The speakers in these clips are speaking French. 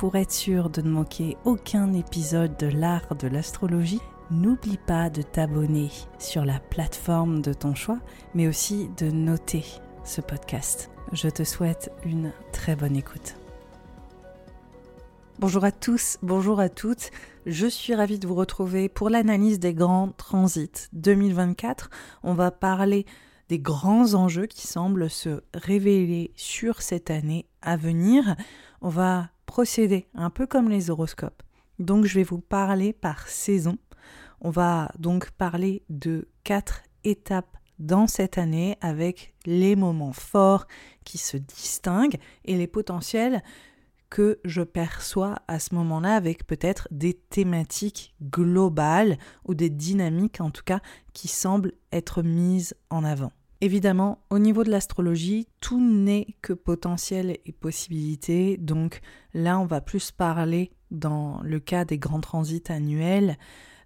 Pour être sûr de ne manquer aucun épisode de l'art de l'astrologie, n'oublie pas de t'abonner sur la plateforme de ton choix, mais aussi de noter ce podcast. Je te souhaite une très bonne écoute. Bonjour à tous, bonjour à toutes. Je suis ravie de vous retrouver pour l'analyse des grands transits 2024. On va parler des grands enjeux qui semblent se révéler sur cette année à venir. On va procéder un peu comme les horoscopes. Donc je vais vous parler par saison. On va donc parler de quatre étapes dans cette année avec les moments forts qui se distinguent et les potentiels que je perçois à ce moment-là avec peut-être des thématiques globales ou des dynamiques en tout cas qui semblent être mises en avant. Évidemment, au niveau de l'astrologie, tout n'est que potentiel et possibilité. Donc là, on va plus parler dans le cas des grands transits annuels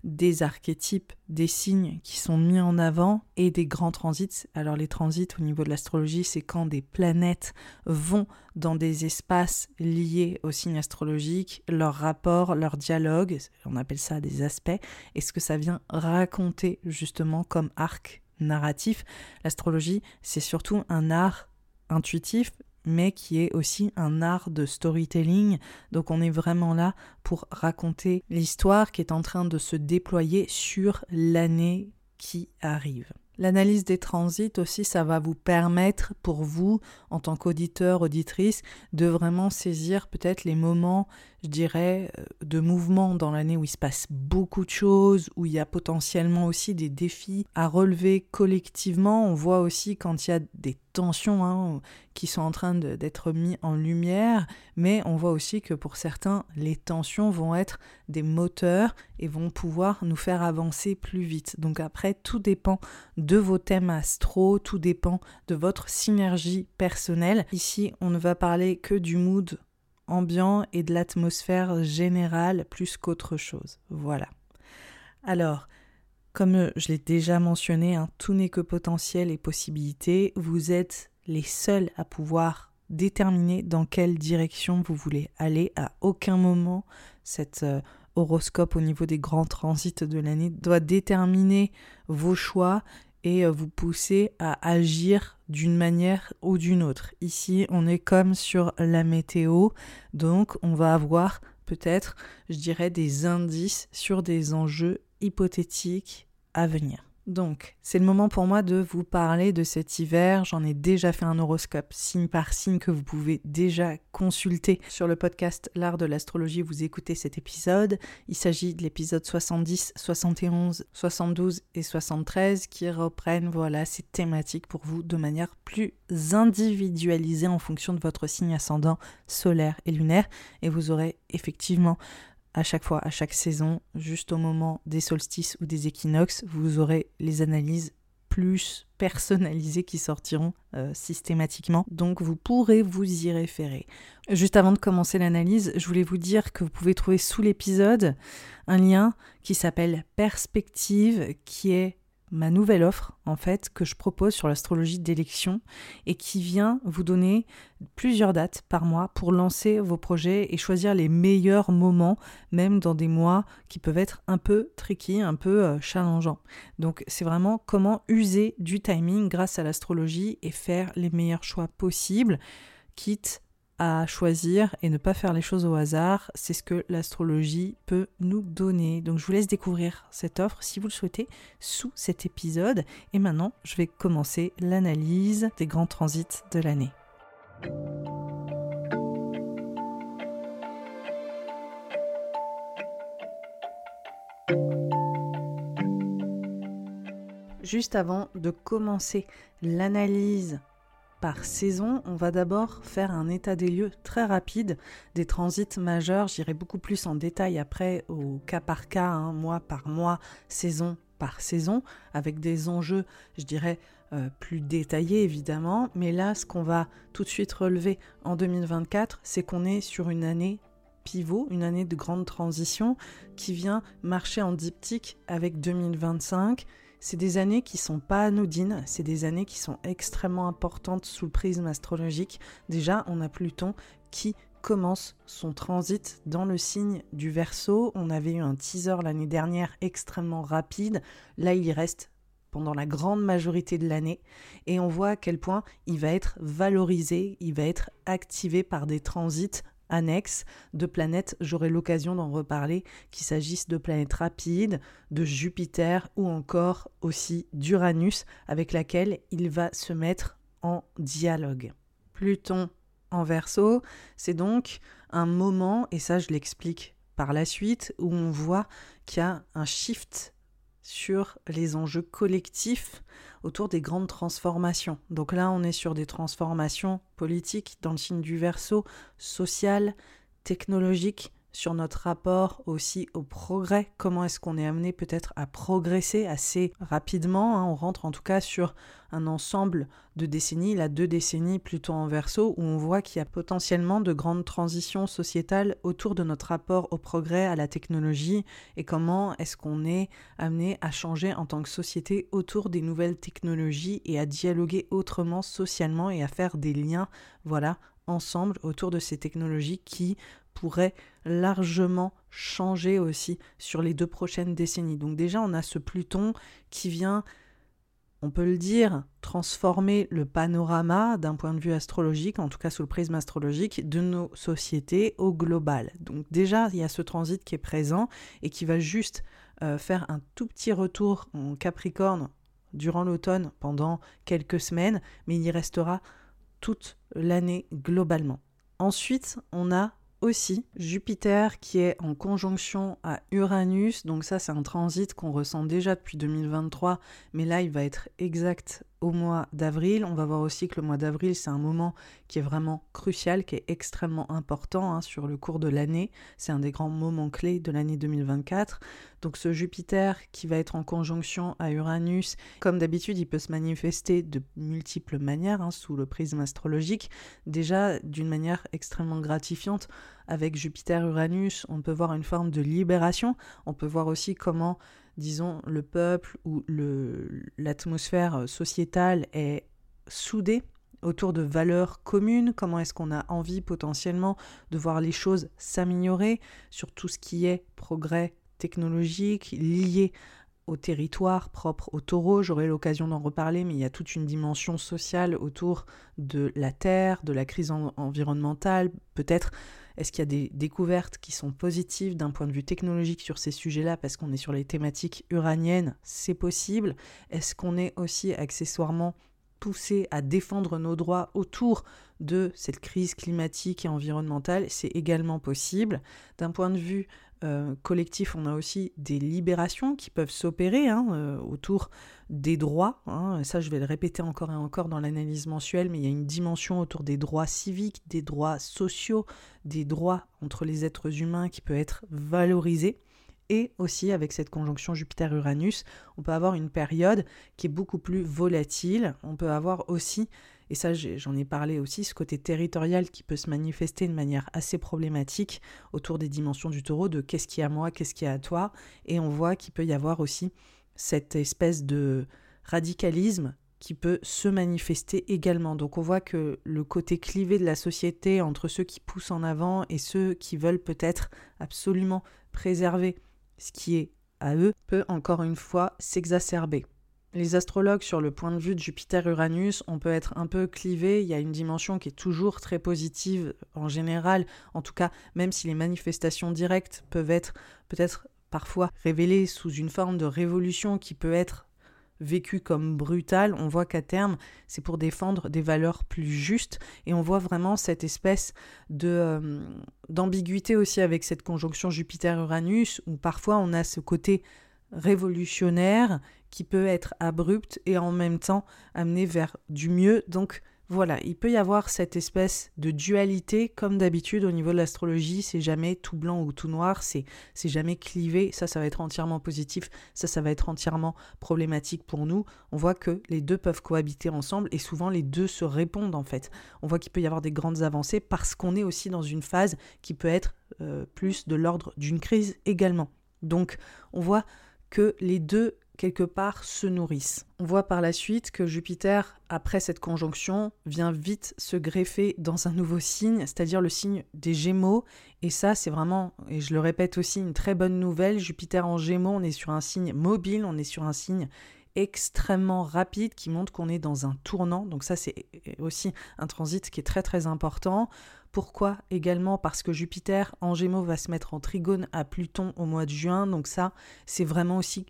des archétypes, des signes qui sont mis en avant et des grands transits. Alors les transits au niveau de l'astrologie, c'est quand des planètes vont dans des espaces liés aux signes astrologiques, leur rapport, leur dialogue, on appelle ça des aspects, et ce que ça vient raconter justement comme arc narratif. L'astrologie, c'est surtout un art intuitif, mais qui est aussi un art de storytelling. Donc on est vraiment là pour raconter l'histoire qui est en train de se déployer sur l'année qui arrive. L'analyse des transits aussi, ça va vous permettre pour vous, en tant qu'auditeur, auditrice, de vraiment saisir peut-être les moments, je dirais, euh, de mouvement dans l'année où il se passe beaucoup de choses, où il y a potentiellement aussi des défis à relever collectivement. On voit aussi quand il y a des tensions hein, qui sont en train d'être mis en lumière, mais on voit aussi que pour certains, les tensions vont être des moteurs et vont pouvoir nous faire avancer plus vite. Donc après, tout dépend de vos thèmes astro, tout dépend de votre synergie personnelle. Ici, on ne va parler que du mood ambiant et de l'atmosphère générale plus qu'autre chose. Voilà. Alors, comme je l'ai déjà mentionné, hein, tout n'est que potentiel et possibilité. Vous êtes les seuls à pouvoir déterminer dans quelle direction vous voulez aller. À aucun moment, cet euh, horoscope au niveau des grands transits de l'année doit déterminer vos choix et euh, vous pousser à agir d'une manière ou d'une autre. Ici, on est comme sur la météo, donc on va avoir peut-être, je dirais, des indices sur des enjeux hypothétique à venir. Donc, c'est le moment pour moi de vous parler de cet hiver. J'en ai déjà fait un horoscope signe par signe que vous pouvez déjà consulter sur le podcast L'art de l'astrologie. Vous écoutez cet épisode. Il s'agit de l'épisode 70, 71, 72 et 73 qui reprennent voilà ces thématiques pour vous de manière plus individualisée en fonction de votre signe ascendant solaire et lunaire. Et vous aurez effectivement à chaque fois, à chaque saison, juste au moment des solstices ou des équinoxes, vous aurez les analyses plus personnalisées qui sortiront euh, systématiquement. Donc vous pourrez vous y référer. Juste avant de commencer l'analyse, je voulais vous dire que vous pouvez trouver sous l'épisode un lien qui s'appelle Perspective, qui est ma nouvelle offre en fait que je propose sur l'astrologie d'élection et qui vient vous donner plusieurs dates par mois pour lancer vos projets et choisir les meilleurs moments même dans des mois qui peuvent être un peu tricky, un peu euh, challengeants. Donc c'est vraiment comment user du timing grâce à l'astrologie et faire les meilleurs choix possibles quitte à choisir et ne pas faire les choses au hasard. C'est ce que l'astrologie peut nous donner. Donc je vous laisse découvrir cette offre si vous le souhaitez sous cet épisode. Et maintenant, je vais commencer l'analyse des grands transits de l'année. Juste avant de commencer l'analyse par saison, on va d'abord faire un état des lieux très rapide des transits majeurs. J'irai beaucoup plus en détail après au cas par cas, hein, mois par mois, saison par saison, avec des enjeux, je dirais, euh, plus détaillés évidemment. Mais là, ce qu'on va tout de suite relever en 2024, c'est qu'on est sur une année pivot, une année de grande transition qui vient marcher en diptyque avec 2025 c'est des années qui sont pas anodines, c'est des années qui sont extrêmement importantes sous le prisme astrologique. Déjà, on a Pluton qui commence son transit dans le signe du Verseau. On avait eu un teaser l'année dernière extrêmement rapide. Là, il y reste pendant la grande majorité de l'année et on voit à quel point il va être valorisé, il va être activé par des transits annexes de planètes, j'aurai l'occasion d'en reparler, qu'il s'agisse de planètes rapides, de Jupiter ou encore aussi d'Uranus avec laquelle il va se mettre en dialogue. Pluton en verso, c'est donc un moment, et ça je l'explique par la suite, où on voit qu'il y a un shift sur les enjeux collectifs autour des grandes transformations. Donc là, on est sur des transformations politiques dans le signe du verso, sociales, technologiques, sur notre rapport aussi au progrès, comment est-ce qu'on est amené peut-être à progresser assez rapidement. Hein. On rentre en tout cas sur un ensemble de décennies, la deux décennies plutôt en verso, où on voit qu'il y a potentiellement de grandes transitions sociétales autour de notre rapport au progrès, à la technologie, et comment est-ce qu'on est amené à changer en tant que société autour des nouvelles technologies et à dialoguer autrement socialement et à faire des liens, voilà, ensemble autour de ces technologies qui pourrait largement changer aussi sur les deux prochaines décennies. Donc déjà, on a ce Pluton qui vient, on peut le dire, transformer le panorama d'un point de vue astrologique, en tout cas sous le prisme astrologique, de nos sociétés au global. Donc déjà, il y a ce transit qui est présent et qui va juste euh, faire un tout petit retour en Capricorne durant l'automne pendant quelques semaines, mais il y restera toute l'année globalement. Ensuite, on a aussi Jupiter qui est en conjonction à Uranus. Donc ça, c'est un transit qu'on ressent déjà depuis 2023, mais là, il va être exact mois d'avril. On va voir aussi que le mois d'avril, c'est un moment qui est vraiment crucial, qui est extrêmement important hein, sur le cours de l'année. C'est un des grands moments clés de l'année 2024. Donc ce Jupiter qui va être en conjonction à Uranus, comme d'habitude, il peut se manifester de multiples manières hein, sous le prisme astrologique. Déjà d'une manière extrêmement gratifiante avec Jupiter-Uranus, on peut voir une forme de libération. On peut voir aussi comment disons, le peuple ou l'atmosphère sociétale est soudée autour de valeurs communes, comment est-ce qu'on a envie potentiellement de voir les choses s'améliorer sur tout ce qui est progrès technologique lié au territoire propre au taureau? J'aurai l'occasion d'en reparler, mais il y a toute une dimension sociale autour de la terre, de la crise environnementale, peut-être est-ce qu'il y a des découvertes qui sont positives d'un point de vue technologique sur ces sujets-là parce qu'on est sur les thématiques uraniennes C'est possible. Est-ce qu'on est aussi accessoirement poussé à défendre nos droits autour de cette crise climatique et environnementale, c'est également possible. D'un point de vue euh, collectif, on a aussi des libérations qui peuvent s'opérer hein, euh, autour des droits. Hein. Ça, je vais le répéter encore et encore dans l'analyse mensuelle, mais il y a une dimension autour des droits civiques, des droits sociaux, des droits entre les êtres humains qui peut être valorisée. Et aussi avec cette conjonction Jupiter-Uranus, on peut avoir une période qui est beaucoup plus volatile. On peut avoir aussi et ça j'en ai parlé aussi, ce côté territorial qui peut se manifester de manière assez problématique autour des dimensions du taureau, de qu'est-ce qui est à moi, qu'est-ce qui est à toi, et on voit qu'il peut y avoir aussi cette espèce de radicalisme qui peut se manifester également. Donc on voit que le côté clivé de la société entre ceux qui poussent en avant et ceux qui veulent peut-être absolument préserver ce qui est à eux peut encore une fois s'exacerber. les astrologues, sur le point de vue de Jupiter-Uranus, on peut être un peu clivé. Il y a une dimension qui est toujours très positive en général. En tout cas, même si les manifestations directes peuvent être peut-être parfois révélées sous une forme de révolution qui peut être vécu comme brutal, on voit qu'à terme, c'est pour défendre des valeurs plus justes et on voit vraiment cette espèce de euh, d'ambiguïté aussi avec cette conjonction Jupiter-Uranus où parfois on a ce côté révolutionnaire qui peut être abrupt et en même temps amener vers du mieux. Donc voilà, il peut y avoir cette espèce de dualité, comme d'habitude au niveau de l'astrologie, c'est jamais tout blanc ou tout noir, c'est, jamais clivé, ça, ça va être entièrement positif, ça, ça va être entièrement problématique pour nous. On voit que les deux peuvent cohabiter ensemble et souvent les deux se répondent en fait. On voit qu'il peut y avoir des grandes avancées parce qu'on est aussi dans une phase qui peut être euh, plus de l'ordre d'une crise également. Donc on voit que les deux quelque part se nourrissent. On voit par la suite que Jupiter, après cette conjonction, vient vite se greffer dans un nouveau signe, c'est-à-dire le signe des Gémeaux. Et ça, c'est vraiment, et je le répète aussi, une très bonne nouvelle. Jupiter en Gémeaux, on est sur un signe mobile, on est sur un signe extrêmement rapide qui montre qu'on est dans un tournant. Donc ça, c'est aussi un transit qui est très très important. Pourquoi également? Parce que Jupiter en Gémeaux va se mettre en trigone à Pluton au mois de juin. Donc ça, c'est vraiment aussi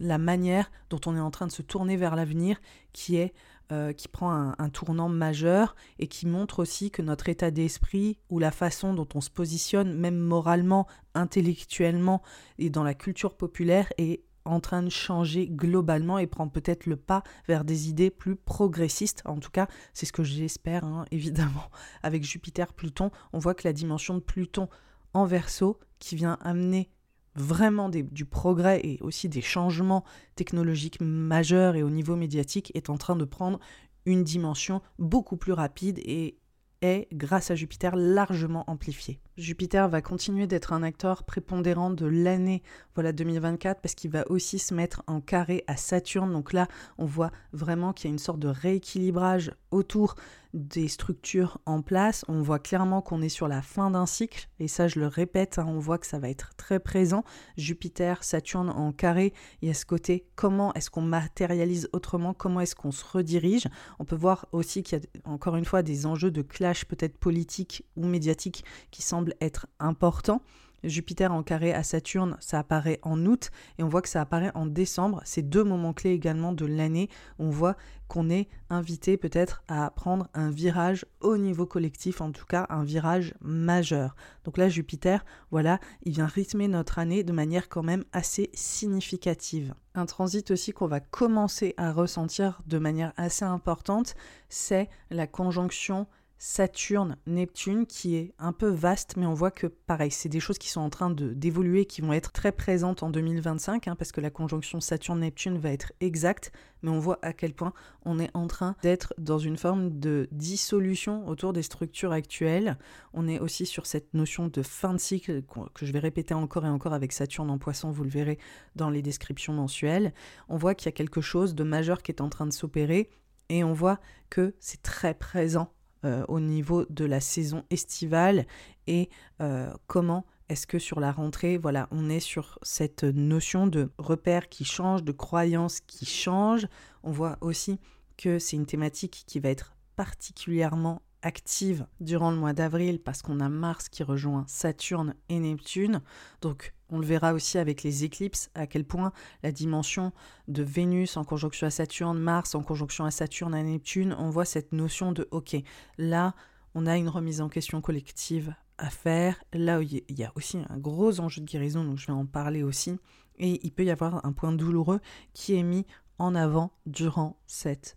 la manière dont on est en train de se tourner vers l'avenir qui est euh, qui prend un, tournant majeur et qui montre aussi que notre état d'esprit ou la façon dont on se positionne, même moralement, intellectuellement et dans la culture populaire, est en train de changer globalement et prend peut-être le pas vers des idées plus progressistes. En tout cas, c'est ce que j'espère, hein, évidemment. Avec Jupiter-Pluton, on voit que la dimension de Pluton en verso, qui vient amener vraiment du progrès et aussi des changements technologiques majeurs et au niveau médiatique est en train de prendre une dimension beaucoup plus rapide et est, grâce à Jupiter, largement amplifié. Jupiter va continuer d'être un acteur prépondérant de l'année voilà 2024 parce qu'il va aussi se mettre en carré à Saturne. Donc là, on voit vraiment qu'il y a une sorte de rééquilibrage autour des structures en place. On voit clairement qu'on est sur la fin d'un cycle et ça, je le répète, hein, on voit que ça va être très présent. Jupiter, Saturne en carré, il y a ce côté comment est-ce qu'on matérialise autrement, comment est-ce qu'on se redirige? On peut voir aussi qu'il y a encore une fois des enjeux de clash peut-être politique ou médiatique qui semblent être important. Jupiter en carré à Saturne, ça apparaît en août et on voit que ça apparaît en décembre. C'est deux moments clés également de l'année. On voit qu'on est invité peut-être à prendre un virage au niveau collectif, en tout cas un virage majeur. Donc là, Jupiter, voilà, il vient rythmer notre année de manière quand même assez significative. Un transit aussi qu'on va commencer à ressentir de manière assez importante, c'est la conjonction Saturne, Neptune, qui est un peu vaste, mais on voit que pareil, c'est des choses qui sont en train d'évoluer, qui vont être très présentes en 2025, hein, parce que la conjonction Saturne-Neptune va être exacte, mais on voit à quel point on est en train d'être dans une forme de dissolution autour des structures actuelles. On est aussi sur cette notion de fin de cycle que je vais répéter encore et encore avec Saturne en poisson, vous le verrez dans les descriptions mensuelles. On voit qu'il y a quelque chose de majeur qui est en train de s'opérer, et on voit que c'est très présent euh, au niveau de la saison estivale et euh, comment est-ce que sur la rentrée, voilà, on est sur cette notion de repère qui change, de croyance qui change. On voit aussi que c'est une thématique qui va être particulièrement active durant le mois d'avril parce qu'on a Mars qui rejoint Saturne et Neptune. Donc on le verra aussi avec les éclipses, à quel point la dimension de Vénus en conjonction à Saturne, Mars en conjonction à Saturne, à Neptune, on voit cette notion de OK, là, on a une remise en question collective à faire. Là, il y a aussi un gros enjeu de guérison, donc je vais en parler aussi. Et il peut y avoir un point douloureux qui est mis en avant durant cette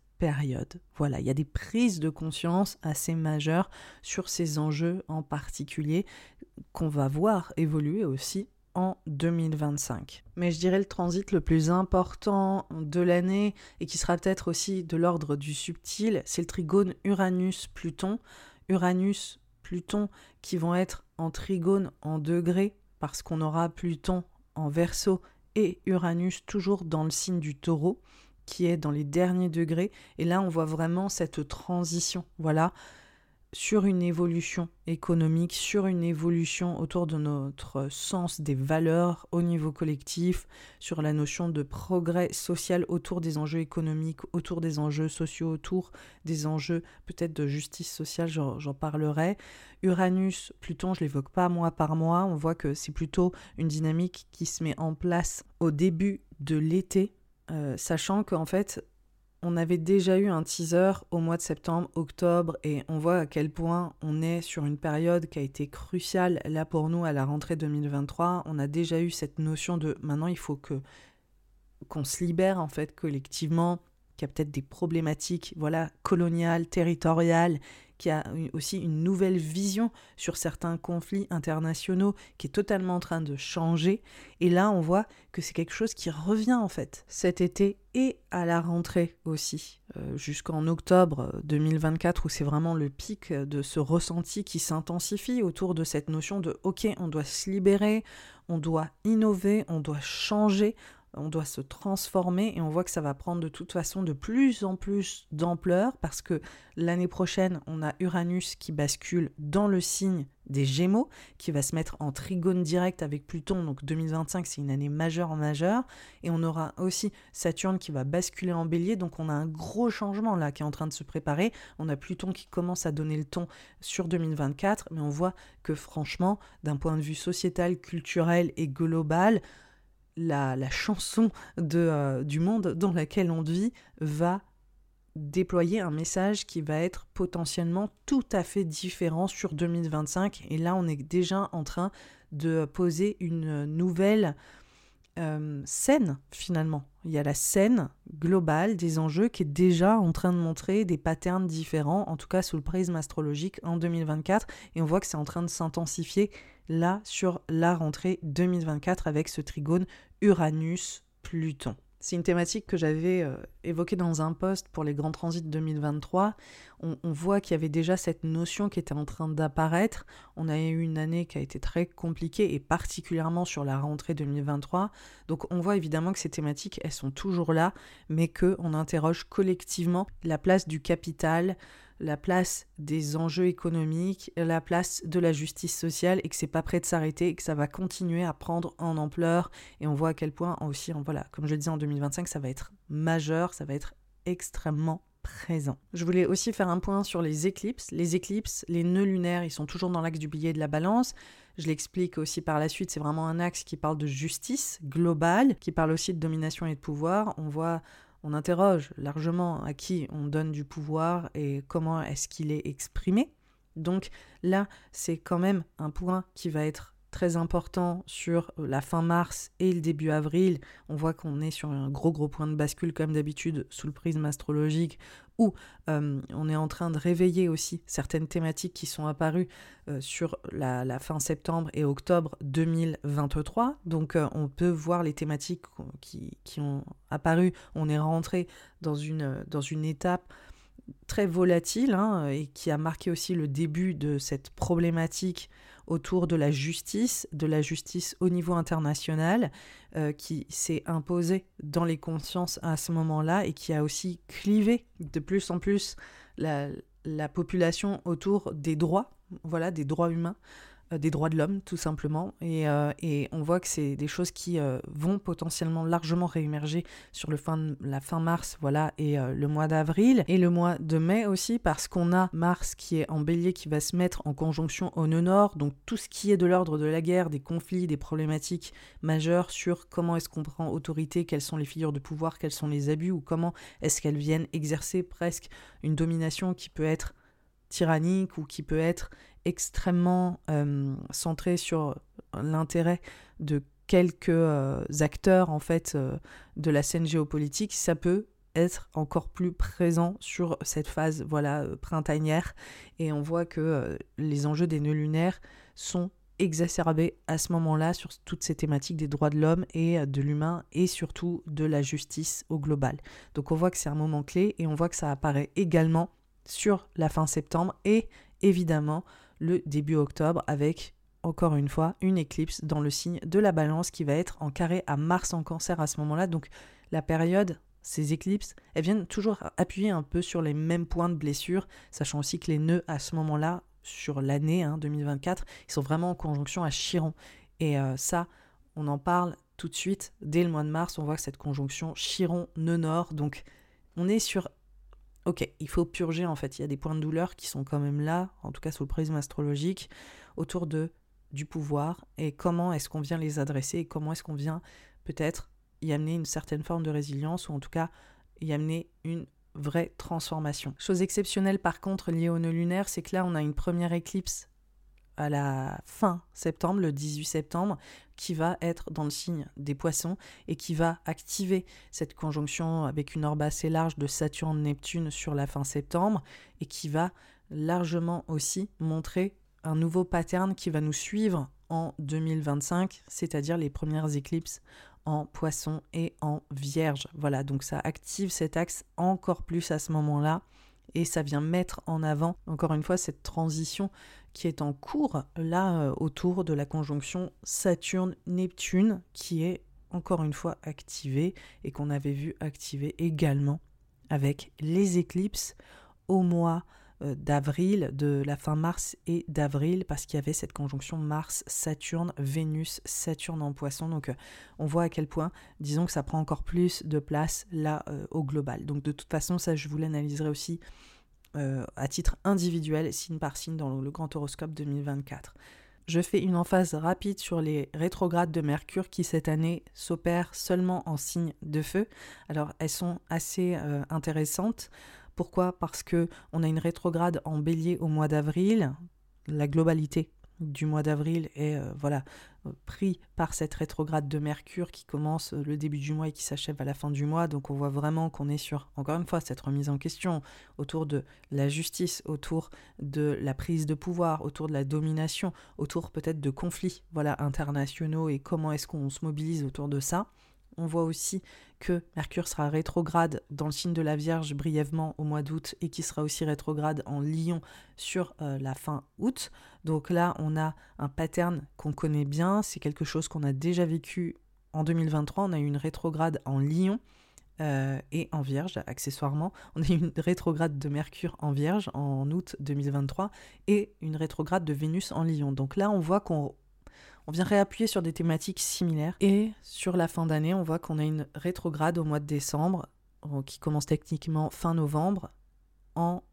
Voilà, il y a des prises de conscience assez majeures sur ces enjeux en particulier qu'on va voir évoluer aussi en 2025. Mais je dirais le transit le plus important de l'année et qui sera peut-être aussi de l'ordre du subtil, c'est le trigone Uranus-Pluton. Uranus-Pluton qui vont être en trigone en degrés parce qu'on aura Pluton en verso et Uranus toujours dans le signe du taureau qui est dans les derniers degrés. Et là, on voit vraiment cette transition. Voilà. sur une évolution économique, sur une évolution autour de notre sens des valeurs au niveau collectif, sur la notion de progrès social autour des enjeux économiques, autour des enjeux sociaux, autour des enjeux peut-être de justice sociale, j'en parlerai. Uranus, Pluton, je l'évoque pas mois par mois, on voit que c'est plutôt une dynamique qui se met en place au début de l'été, euh, sachant qu'en fait, on avait déjà eu un teaser au mois de septembre, octobre, et on voit à quel point on est sur une période qui a été cruciale là pour nous à la rentrée 2023. On a déjà eu cette notion de maintenant il faut que qu'on se libère en fait collectivement, qu'il y a peut-être des problématiques voilà coloniales, territoriales qui a aussi une nouvelle vision sur certains conflits internationaux qui est totalement en train de changer. Et là, on voit que c'est quelque chose qui revient en fait cet été et à la rentrée aussi, euh, jusqu'en octobre 2024 où c'est vraiment le pic de ce ressenti qui s'intensifie autour de cette notion de OK, on doit se libérer, on doit innover, on doit changer, on doit se transformer et on voit que ça va prendre de toute façon de plus en plus d'ampleur parce que l'année prochaine, on a Uranus qui bascule dans le signe des Gémeaux, qui va se mettre en trigone direct avec Pluton. Donc 2025, c'est une année majeure en majeur. Et on aura aussi Saturne qui va basculer en bélier. Donc on a un gros changement là qui est en train de se préparer. On a Pluton qui commence à donner le ton sur 2024. Mais on voit que franchement, d'un point de vue sociétal, culturel et global, la, chanson de, euh, du monde dans lequel on vit va déployer un message qui va être potentiellement tout à fait différent sur 2025. Et là, on est déjà en train de poser une nouvelle euh, scène finalement. Il y a la scène globale des enjeux qui est déjà en train de montrer des patterns différents, en tout cas sous le prisme astrologique en 2024. Et on voit que c'est en train de s'intensifier là sur la rentrée 2024 avec ce trigone Uranus-Pluton. C'est une thématique que j'avais euh, évoquée dans un post pour les grands transits 2023. On, on voit qu'il y avait déjà cette notion qui était en train d'apparaître. On a eu une année qui a été très compliquée et particulièrement sur la rentrée 2023. Donc on voit évidemment que ces thématiques, elles sont toujours là, mais qu'on interroge collectivement la place du capital, la place des enjeux économiques, la place de la justice sociale et que c'est pas prêt de s'arrêter et que ça va continuer à prendre en ampleur et on voit à quel point aussi voilà, comme je le disais en 2025, ça va être majeur, ça va être extrêmement présent. Je voulais aussi faire un point sur les éclipses. Les éclipses, les nœuds lunaires, ils sont toujours dans l'axe du billet de la balance. Je l'explique aussi par la suite, c'est vraiment un axe qui parle de justice globale, qui parle aussi de domination et de pouvoir. On voit on interroge largement à qui on donne du pouvoir et comment est-ce qu'il est exprimé. Donc là, c'est quand même un point qui va être très important sur la fin mars et le début avril. On voit qu'on est sur un gros gros point de bascule comme d'habitude sous le prisme astrologique où euh, on est en train de réveiller aussi certaines thématiques qui sont apparues euh, sur la, fin septembre et octobre 2023. Donc euh, on peut voir les thématiques qui, ont apparu. On est rentré dans une, dans une étape très volatile hein, et qui a marqué aussi le début de cette problématique autour de la justice, de la justice au niveau international, euh, qui s'est imposée dans les consciences à ce moment-là et qui a aussi clivé de plus en plus la, la population autour des droits, voilà, des droits humains, des droits de l'homme, tout simplement. Et, euh, et, on voit que c'est des choses qui euh, vont potentiellement largement réémerger sur fin, la fin mars, voilà, et le mois d'avril, et le mois de mai aussi, parce qu'on a Mars qui est en bélier, qui va se mettre en conjonction au nœud nord, donc tout ce qui est de l'ordre de la guerre, des conflits, des problématiques majeures sur comment est-ce qu'on prend autorité, quelles sont les figures de pouvoir, quels sont les abus, ou comment est-ce qu'elles viennent exercer presque une domination qui peut être tyrannique ou qui peut être extrêmement euh, centré sur l'intérêt de quelques euh, acteurs en fait euh, de la scène géopolitique, ça peut être encore plus présent sur cette phase voilà printanière et on voit que les enjeux des nœuds lunaires sont exacerbés à ce moment-là sur toutes ces thématiques des droits de l'homme et de l'humain et surtout de la justice au global. Donc on voit que c'est un moment clé et on voit que ça apparaît également sur la fin septembre et évidemment le début octobre avec encore une fois une éclipse dans le signe de la balance qui va être en carré à Mars en cancer à ce moment-là. Donc la période ces éclipses, elles viennent toujours appuyer un peu sur les mêmes points de blessure, sachant aussi que les nœuds à ce moment-là, sur l'année 2024, hein, ils sont vraiment en conjonction à Chiron. Et euh, ça, on en parle tout de suite. Dès le mois de mars, on voit que cette conjonction Chiron-nœud nord, donc on est sur... Ok, il faut purger en fait, il y a des points de douleur qui sont quand même là, en tout cas sous le prisme astrologique, autour de du pouvoir et comment est-ce qu'on vient les adresser et comment est-ce qu'on vient peut-être y amener une certaine forme de résilience ou en tout cas y amener une vraie transformation. Chose exceptionnelle par contre liée au nœud lunaire, c'est que là on a une première éclipse à la fin septembre, le 18 septembre, qui va être dans le signe des poissons et qui va activer cette conjonction avec une orbe assez large de Saturne-Neptune sur la fin septembre et qui va largement aussi montrer un nouveau pattern qui va nous suivre en 2025, c'est-à-dire les premières éclipses en poisson et en vierge. Voilà, donc ça active cet axe encore plus à ce moment-là et ça vient mettre en avant, encore une fois, cette transition qui est en cours là euh, autour de la conjonction Saturne-Neptune qui est encore une fois activée et qu'on avait vu activer également avec les éclipses au mois d'avril, de la fin mars et d'avril, parce qu'il y avait cette conjonction Mars-Saturne, Vénus-Saturne en poisson. Donc euh, on voit à quel point, disons que ça prend encore plus de place là euh, au global. Donc de toute façon, ça je vous l'analyserai aussi à titre individuel, signe par signe, dans le grand horoscope 2024. Je fais une emphase rapide sur les rétrogrades de Mercure qui cette année s'opèrent seulement en signe de feu. Alors elles sont assez intéressantes. Pourquoi? Parce que on a une rétrograde en bélier au mois d'avril. La globalité du mois d'avril est euh, voilà euh, pris par cette rétrograde de Mercure qui commence euh, le début du mois et qui s'achève à la fin du mois. Donc on voit vraiment qu'on est sur, encore une fois, cette remise en question autour de la justice, autour de la prise de pouvoir, autour de la domination, autour peut-être de conflits voilà, internationaux et comment est-ce qu'on se mobilise autour de ça. On voit aussi que Mercure sera rétrograde dans le signe de la Vierge brièvement au mois d'août et qui sera aussi rétrograde en Lion sur euh, la fin août. Donc là, on a un pattern qu'on connaît bien, c'est quelque chose qu'on a déjà vécu en 2023. On a eu une rétrograde en Lion. Euh, et en Vierge, accessoirement. On a eu une rétrograde de Mercure en Vierge en août 2023 et une rétrograde de Vénus en Lion. Donc là, on voit qu'on on vient réappuyer sur des thématiques similaires. Et sur la fin d'année, on voit qu'on a une rétrograde au mois de décembre, qui commence techniquement fin novembre, en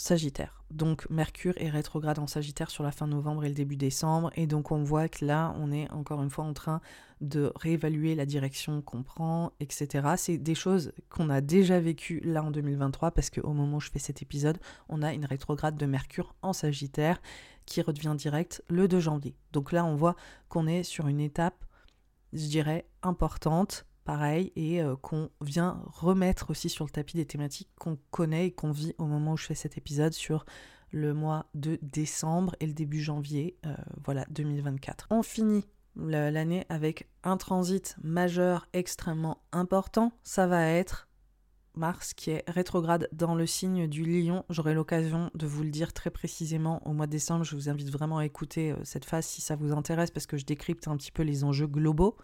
Sagittaire. Donc Mercure est rétrograde en Sagittaire sur la fin novembre et le début décembre. Et donc on voit que là, on est encore une fois en train de réévaluer la direction qu'on prend, etc. C'est des choses qu'on a déjà vécues là en 2023 parce qu'au moment où je fais cet épisode, on a une rétrograde de Mercure en Sagittaire qui redevient directe le 2 janvier. Donc là, on voit qu'on est sur une étape, je dirais, importante pareil, et euh, qu'on vient remettre aussi sur le tapis des thématiques qu'on connaît et qu'on vit au moment où je fais cet épisode sur le mois de décembre et le début janvier, euh, voilà, 2024. On finit l'année avec un transit majeur extrêmement important, ça va être Mars qui est rétrograde dans le signe du lion. J'aurai l'occasion de vous le dire très précisément au mois de décembre. Je vous invite vraiment à écouter euh, cette phase si ça vous intéresse parce que je décrypte un petit peu les enjeux globaux.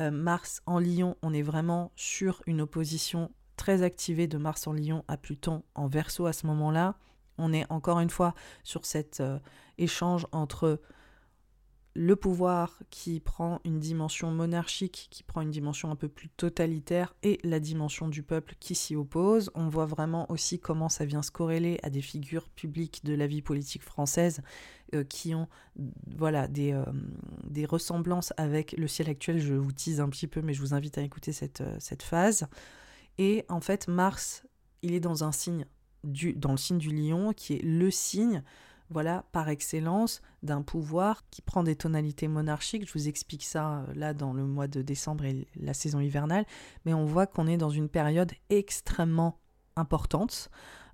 Euh, Mars en Lion, on est vraiment sur une opposition très activée de Mars en Lion à Pluton en Verseau à ce moment-là. On est encore une fois sur cet euh, échange entre le pouvoir qui prend une dimension monarchique, qui prend une dimension un peu plus totalitaire, et la dimension du peuple qui s'y oppose. On voit vraiment aussi comment ça vient se corréler à des figures publiques de la vie politique française euh, qui ont voilà, des, euh, des, ressemblances avec le ciel actuel. Je vous tease un petit peu, mais je vous invite à écouter cette, euh, phase. Et en fait, Mars, il est dans un dans le signe du lion, qui est le signe voilà, par excellence, d'un pouvoir qui prend des tonalités monarchiques. Je vous explique ça euh, là dans le mois de décembre et la saison hivernale, mais on voit qu'on est dans une période extrêmement importante.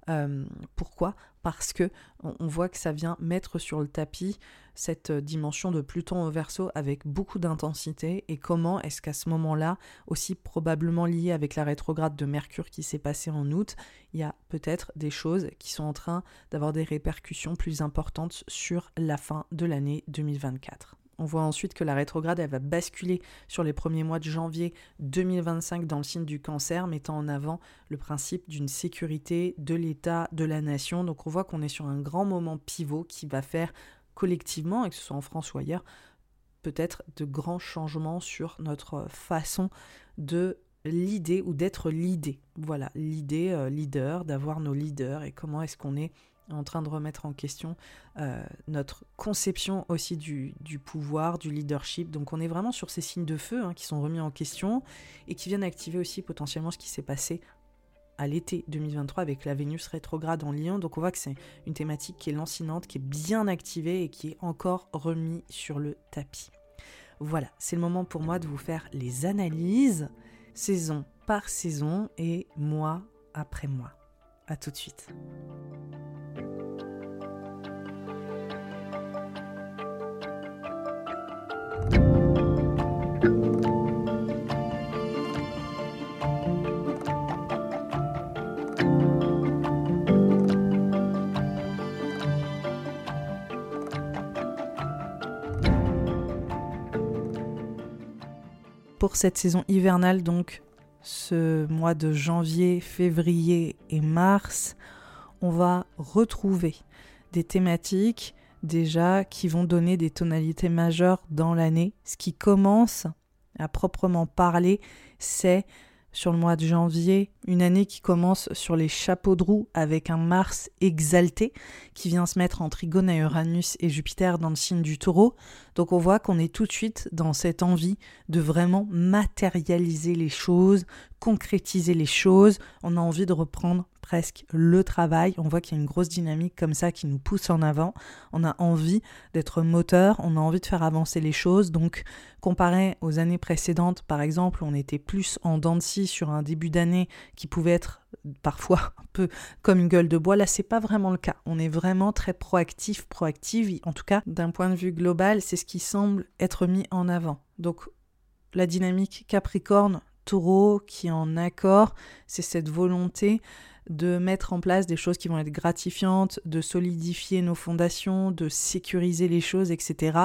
Euh, pourquoi? Parce que on, voit que ça vient mettre sur le tapis cette dimension de Pluton au Verseau avec beaucoup d'intensité et comment est-ce qu'à ce moment-là, aussi probablement lié avec la rétrograde de Mercure qui s'est passée en août, il y a peut-être des choses qui sont en train d'avoir des répercussions plus importantes sur la fin de l'année 2024. On voit ensuite que la rétrograde, elle va basculer sur les premiers mois de janvier 2025 dans le signe du cancer, mettant en avant le principe d'une sécurité de l'État, de la nation. Donc on voit qu'on est sur un grand moment pivot qui va faire collectivement, et que ce soit en France ou ailleurs, peut-être de grands changements sur notre façon de l'idée ou d'être l'idée. Voilà, l'idée euh, leader, d'avoir nos leaders et comment est-ce qu'on est en train de remettre en question euh, notre conception aussi du, pouvoir, du leadership. Donc on est vraiment sur ces signes de feu hein, qui sont remis en question et qui viennent activer aussi potentiellement ce qui s'est passé à l'été 2023 avec la Vénus rétrograde en Lion. Donc on voit que c'est une thématique qui est lancinante, qui est bien activée et qui est encore remis sur le tapis. Voilà, c'est le moment pour moi de vous faire les analyses saison par saison et mois après mois. A tout de suite. Pour cette saison hivernale, donc ce mois de janvier, février et mars, on va retrouver des thématiques déjà qui vont donner des tonalités majeures dans l'année. Ce qui commence à proprement parler, c'est sur le mois de janvier, une année qui commence sur les chapeaux de roue avec un Mars exalté qui vient se mettre en trigone à Uranus et Jupiter dans le signe du taureau. Donc on voit qu'on est tout de suite dans cette envie de vraiment matérialiser les choses, concrétiser les choses. On a envie de reprendre presque le travail. On voit qu'il y a une grosse dynamique comme ça qui nous pousse en avant. On a envie d'être moteur, on a envie de faire avancer les choses. Donc, comparé aux années précédentes, par exemple, on était plus en dents de scie sur un début d'année qui pouvait être parfois un peu comme une gueule de bois. Là, c'est pas vraiment le cas. On est vraiment très proactif, proactive. En tout cas, d'un point de vue global, c'est ce qui semble être mis en avant. Donc, la dynamique Capricorne, Taureau qui est en accord, c'est cette volonté de mettre en place des choses qui vont être gratifiantes, de solidifier nos fondations, de sécuriser les choses, etc.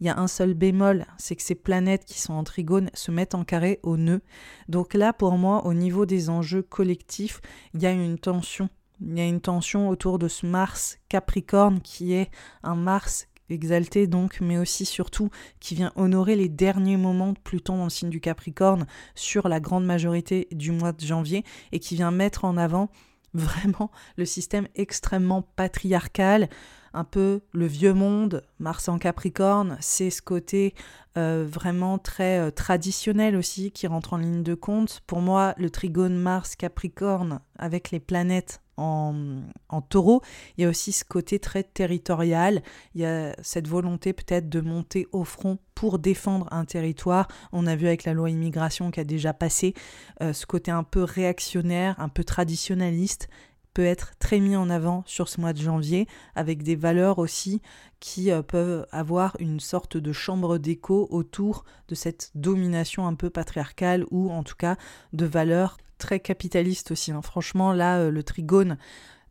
Il y a un seul bémol, c'est que ces planètes qui sont en trigone se mettent en carré au nœud. Donc là, pour moi, au niveau des enjeux collectifs, il y a une tension. Il y a une tension autour de ce Mars Capricorne qui est un Mars exalté donc, mais aussi surtout qui vient honorer les derniers moments de Pluton dans le signe du Capricorne sur la grande majorité du mois de janvier et qui vient mettre en avant vraiment le système extrêmement patriarcal, un peu le vieux monde, Mars en Capricorne, c'est ce côté euh, vraiment très euh, traditionnel aussi qui rentre en ligne de compte. Pour moi, le trigone Mars-Capricorne avec les planètes en, taureau, il y a aussi ce côté très territorial, il y a cette volonté peut-être de monter au front pour défendre un territoire. On a vu avec la loi immigration qui a déjà passé euh, ce côté un peu réactionnaire, un peu traditionnaliste peut être très mis en avant sur ce mois de janvier, avec des valeurs aussi qui euh, peuvent avoir une sorte de chambre d'écho autour de cette domination un peu patriarcale ou en tout cas de valeurs très capitalistes aussi. Hein. Franchement, là, euh, le trigone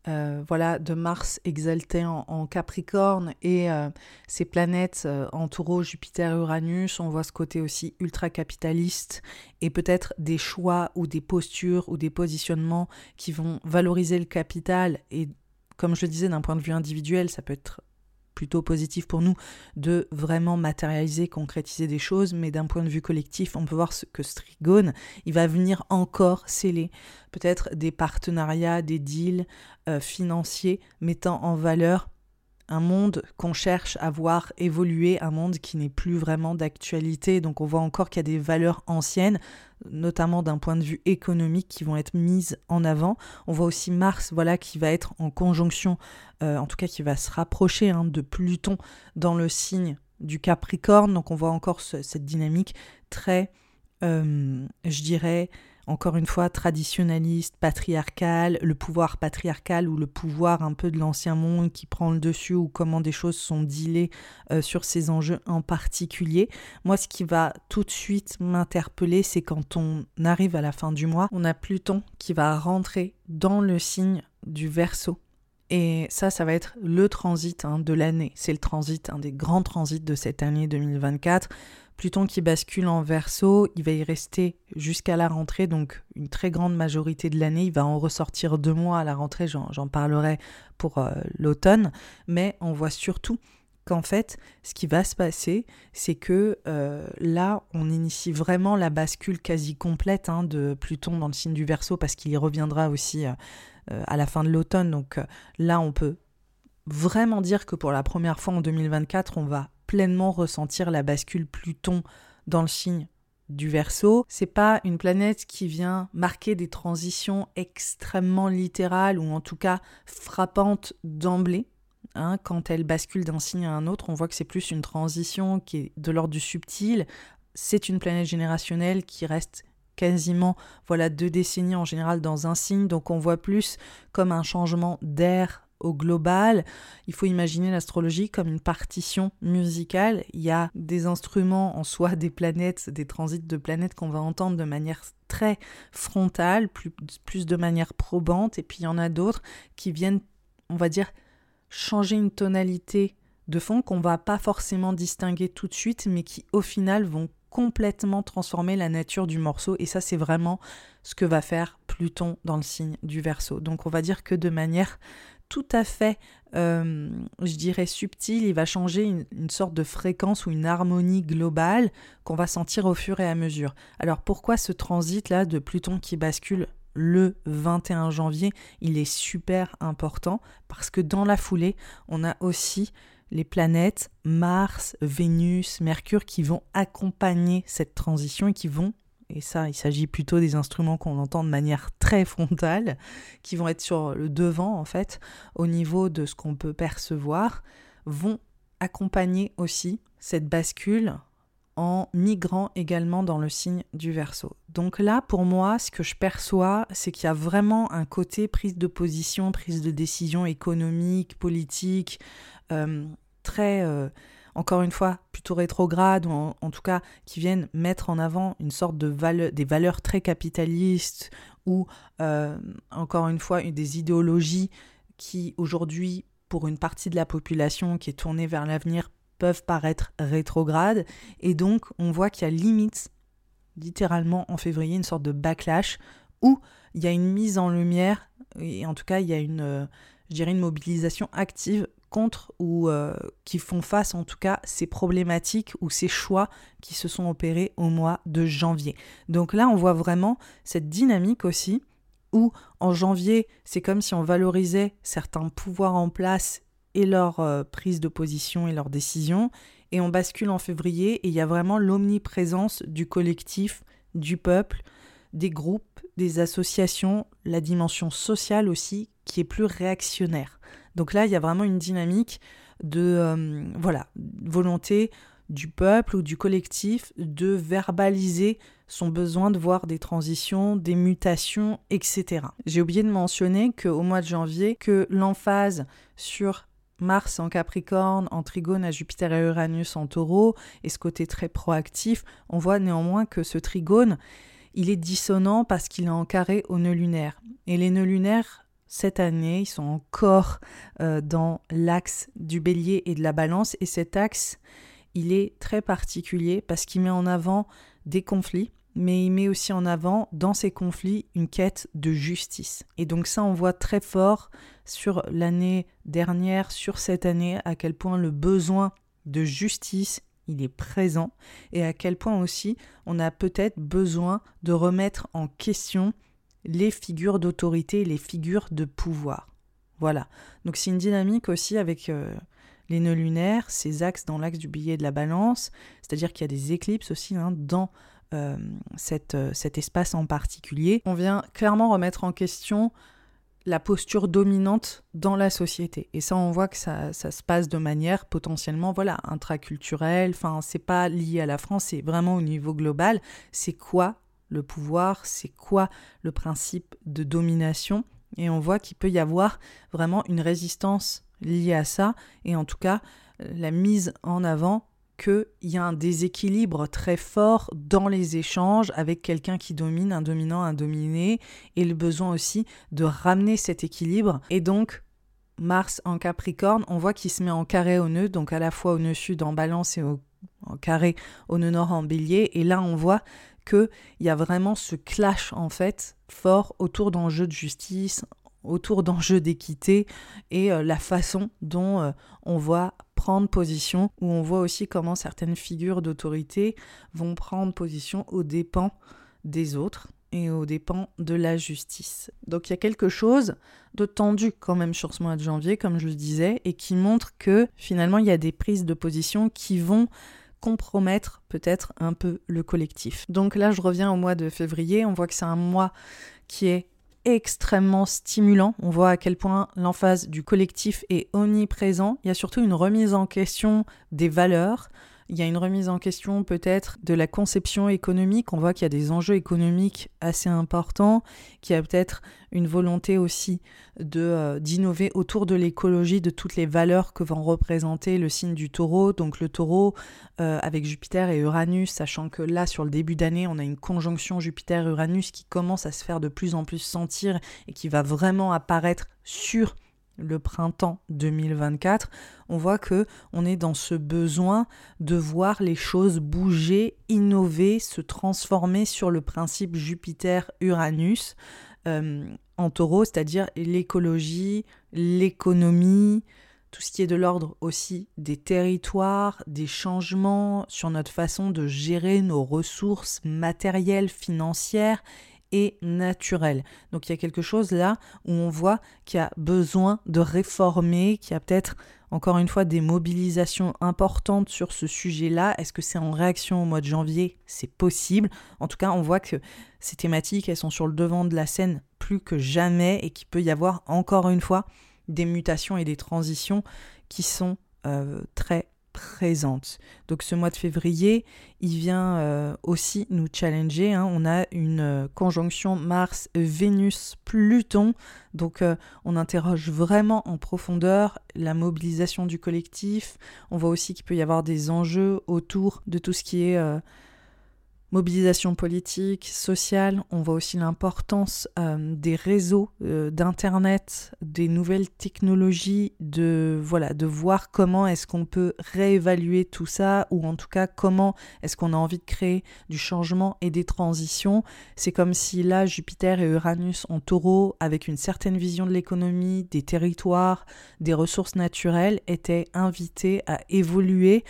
euh, voilà, de Mars exalté en, Capricorne et euh, ces planètes euh, en taureau, Jupiter, Uranus, on voit ce côté aussi ultra capitaliste et peut-être des choix ou des postures ou des positionnements qui vont valoriser le capital et comme je disais d'un point de vue individuel, ça peut être plutôt positif pour nous de vraiment matérialiser, concrétiser des choses, mais d'un point de vue collectif, on peut voir que Strigone, il va venir encore sceller peut-être des partenariats, des deals euh, financiers mettant en valeur un monde qu'on cherche à voir évoluer, un monde qui n'est plus vraiment d'actualité. Donc on voit encore qu'il y a des valeurs anciennes, notamment d'un point de vue économique, qui vont être mises en avant. On voit aussi Mars, voilà, qui va être en conjonction, euh, en tout cas qui va se rapprocher hein, de Pluton dans le signe du Capricorne. Donc on voit encore cette dynamique très, euh, je dirais, encore une fois, traditionnaliste, patriarcal, le pouvoir patriarcal ou le pouvoir un peu de l'ancien monde qui prend le dessus ou comment des choses sont dealées euh, sur ces enjeux en particulier. Moi, ce qui va tout de suite m'interpeller, c'est quand on arrive à la fin du mois, on a Pluton qui va rentrer dans le signe du Verseau Et ça, ça va être le transit hein, de l'année. C'est le transit, un des grands transits de cette année 2024. Pluton qui bascule en verso, il va y rester jusqu'à la rentrée, donc une très grande majorité de l'année. Il va en ressortir deux mois à la rentrée, j'en parlerai pour euh, l'automne. Mais on voit surtout qu'en fait, ce qui va se passer, c'est que euh, là, on initie vraiment la bascule quasi complète hein, de Pluton dans le signe du Verseau, parce qu'il y reviendra aussi euh, à la fin de l'automne. Donc là, on peut vraiment dire que pour la première fois en 2024, on va pleinement ressentir la bascule Pluton dans le signe du Verseau. C'est pas une planète qui vient marquer des transitions extrêmement littérales ou en tout cas frappantes d'emblée. Hein, quand elle bascule d'un signe à un autre, on voit que c'est plus une transition qui est de l'ordre du subtil. C'est une planète générationnelle qui reste quasiment voilà deux décennies en général dans un signe, donc on voit plus comme un changement d'air au global. Il faut imaginer l'astrologie comme une partition musicale. Il y a des instruments en soi, des planètes, des transits de planètes qu'on va entendre de manière très frontale, plus, plus de manière probante, et puis il y en a d'autres qui viennent, on va dire, changer une tonalité de fond qu'on va pas forcément distinguer tout de suite, mais qui au final vont complètement transformer la nature du morceau. Et ça, c'est vraiment ce que va faire Pluton dans le signe du Verseau. Donc on va dire que de manière tout à fait, euh, je dirais, subtile, il va changer une, une, sorte de fréquence ou une harmonie globale qu'on va sentir au fur et à mesure. Alors pourquoi ce transit-là de Pluton qui bascule le 21 janvier, il est super important? Parce que dans la foulée, on a aussi les planètes Mars, Vénus, Mercure qui vont accompagner cette transition et qui vont, et ça il s'agit plutôt des instruments qu'on entend de manière très frontale, qui vont être sur le devant en fait, au niveau de ce qu'on peut percevoir, vont accompagner aussi cette bascule en migrant également dans le signe du Verseau. Donc là, pour moi, ce que je perçois, c'est qu'il y a vraiment un côté prise de position, prise de décision économique, politique, euh, très, euh, encore une fois, plutôt rétrograde, ou en, tout cas qui viennent mettre en avant une sorte de des valeurs très capitalistes, ou euh, encore une fois, des idéologies qui aujourd'hui, pour une partie de la population qui est tournée vers l'avenir, peuvent paraître rétrogrades. Et donc, on voit qu'il y a limite, littéralement en février, une sorte de backlash où il y a une mise en lumière, et en tout cas, il y a une, euh, je dirais, une mobilisation active ou euh, qui font face en tout cas ces problématiques ou ces choix qui se sont opérés au mois de janvier. Donc là, on voit vraiment cette dynamique aussi où en janvier, c'est comme si on valorisait certains pouvoirs en place et leur euh, prise de position et leurs décisions. Et on bascule en février et il y a vraiment l'omniprésence du collectif, du peuple, des groupes, des associations, la dimension sociale aussi qui est plus réactionnaire. Donc là, il y a vraiment une dynamique de euh, voilà, volonté du peuple ou du collectif de verbaliser son besoin de voir des transitions, des mutations, etc. J'ai oublié de mentionner qu'au mois de janvier, que l'emphase sur Mars en Capricorne, en trigone à Jupiter et Uranus en taureau, et ce côté très proactif, on voit néanmoins que ce trigone, il est dissonant parce qu'il est en carré au nœud lunaire. Et les nœuds lunaires, cette année, ils sont encore euh, dans l'axe du bélier et de la balance, et cet axe, il est très particulier parce qu'il met en avant des conflits, mais il met aussi en avant dans ces conflits une quête de justice. Et donc ça, on voit très fort sur l'année dernière, sur cette année, à quel point le besoin de justice, il est présent, et à quel point aussi on a peut-être besoin de remettre en question les figures d'autorité, les figures de pouvoir. Voilà. Donc c'est une dynamique aussi avec euh, les nœuds lunaires, ces axes dans l'axe du billet de la balance, c'est-à-dire qu'il y a des éclipses aussi hein, dans euh, euh, cet espace en particulier. On vient clairement remettre en question la posture dominante dans la société. Et ça, on voit que ça, se passe de manière potentiellement, voilà, intraculturelle. Enfin, c'est pas lié à la France, c'est vraiment au niveau global. C'est quoi le pouvoir C'est quoi le principe de domination Et on voit qu'il peut y avoir vraiment une résistance liée à ça. Et en tout cas, la mise en avant qu'il y a un déséquilibre très fort dans les échanges avec quelqu'un qui domine, un dominant, un dominé, et le besoin aussi de ramener cet équilibre. Et donc, Mars en Capricorne, on voit qu'il se met en carré au nœud, donc à la fois au nœud sud en balance et au, en carré au nœud nord en bélier. Et là, on voit qu'il y a vraiment ce clash, en fait, fort autour d'enjeux de justice, autour d'enjeux d'équité et euh, la façon dont euh, on voit prendre position, où on voit aussi comment certaines figures d'autorité vont prendre position aux dépens des autres et aux dépens de la justice. Donc il y a quelque chose de tendu quand même sur ce mois de janvier, comme je le disais, et qui montre que finalement il y a des prises de position qui vont compromettre peut-être un peu le collectif. Donc là je reviens au mois de février, on voit que c'est un mois qui est extrêmement stimulant. On voit à quel point l'emphase du collectif est omniprésent. Il y a surtout une remise en question des valeurs, il y a une remise en question peut-être de la conception économique. On voit qu'il y a des enjeux économiques assez importants, qu'il y a peut-être une volonté aussi de euh, d'innover autour de l'écologie, de toutes les valeurs que vont représenter le signe du taureau. Donc le taureau euh, avec Jupiter et Uranus, sachant que là sur le début d'année, on a une conjonction Jupiter-Uranus qui commence à se faire de plus en plus sentir et qui va vraiment apparaître sur le printemps 2024, on voit que on est dans ce besoin de voir les choses bouger, innover, se transformer sur le principe Jupiter-Uranus euh, en taureau, c'est-à-dire l'écologie, l'économie, tout ce qui est de l'ordre aussi des territoires, des changements sur notre façon de gérer nos ressources matérielles, financières et naturel. Donc il y a quelque chose là où on voit qu'il y a besoin de réformer, qu'il y a peut-être encore une fois des mobilisations importantes sur ce sujet-là. Est-ce que c'est en réaction au mois de janvier? C'est possible. En tout cas, on voit que ces thématiques, elles sont sur le devant de la scène plus que jamais et qu'il peut y avoir encore une fois des mutations et des transitions qui sont euh, très présente. Donc ce mois de février, il vient euh, aussi nous challenger. Hein. On a une euh, conjonction Mars-Vénus-Pluton. Donc euh, on interroge vraiment en profondeur la mobilisation du collectif. On voit aussi qu'il peut y avoir des enjeux autour de tout ce qui est mobilisation politique, sociale, on voit aussi l'importance euh, des réseaux euh, d'internet, des nouvelles technologies, de voilà, de voir comment est-ce qu'on peut réévaluer tout ça ou en tout cas comment est-ce qu'on a envie de créer du changement et des transitions. C'est comme si là Jupiter et Uranus en Taureau avec une certaine vision de l'économie, des territoires, des ressources naturelles étaient invités à évoluer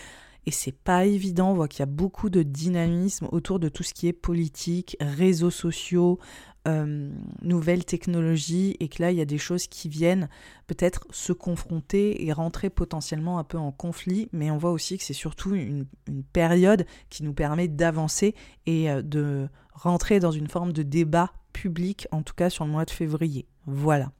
et c'est pas évident. On voit qu'il y a beaucoup de dynamisme autour de tout ce qui est politique, réseaux sociaux, euh, nouvelles technologies, et que là, il y a des choses qui viennent peut-être se confronter et rentrer potentiellement un peu en conflit, mais on voit aussi que c'est surtout une, période qui nous permet d'avancer et euh, de rentrer dans une forme de débat public, en tout cas sur le mois de février. Voilà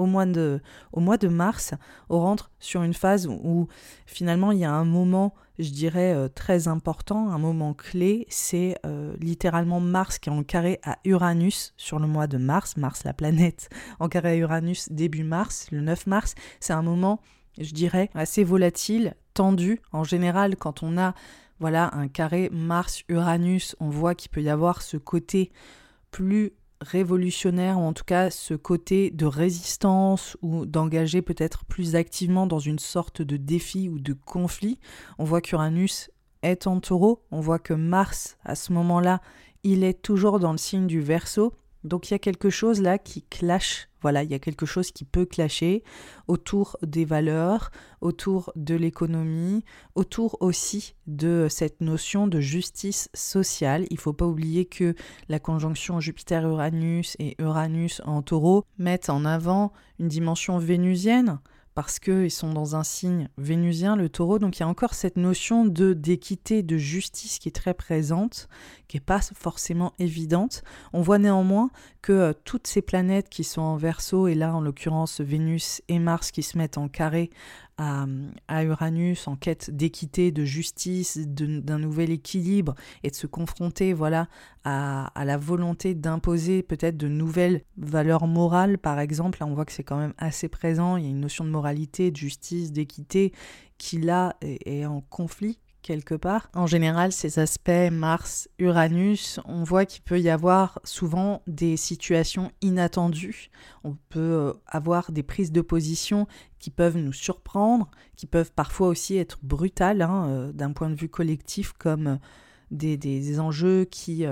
au mois de, au mois de mars, on rentre sur une phase où, finalement il y a un moment, je dirais, euh, très important, un moment clé, c'est euh, littéralement Mars qui est en carré à Uranus sur le mois de mars, Mars la planète en carré à Uranus début mars, le 9 mars, c'est un moment, je dirais, assez volatile, tendu. En général, quand on a voilà un carré Mars-Uranus, on voit qu'il peut y avoir ce côté plus révolutionnaire, ou en tout cas ce côté de résistance, ou d'engager peut-être plus activement dans une sorte de défi ou de conflit. On voit qu'Uranus est en taureau, on voit que Mars, à ce moment-là, il est toujours dans le signe du Verseau, donc il y a quelque chose là qui clash, voilà, il y a quelque chose qui peut clasher autour des valeurs, autour de l'économie, autour aussi de cette notion de justice sociale. Il ne faut pas oublier que la conjonction Jupiter-Uranus et Uranus en taureau mettent en avant une dimension vénusienne parce qu'ils sont dans un signe vénusien, le taureau. Donc il y a encore cette notion de d'équité, de justice qui est très présente, qui n'est pas forcément évidente. On voit néanmoins que euh, toutes ces planètes qui sont en verso, et là en l'occurrence Vénus et Mars qui se mettent en carré à, Uranus en quête d'équité, de justice, d'un nouvel équilibre et de se confronter voilà à, la volonté d'imposer peut-être de nouvelles valeurs morales par exemple. Là on voit que c'est quand même assez présent, il y a une notion de moralité, de justice, d'équité qui là est, en conflit quelque part. En général, ces aspects Mars-Uranus, on voit qu'il peut y avoir souvent des situations inattendues. On peut euh, avoir des prises de position qui peuvent nous surprendre, qui peuvent parfois aussi être brutales hein, euh, d'un point de vue collectif, comme euh, des, des enjeux qui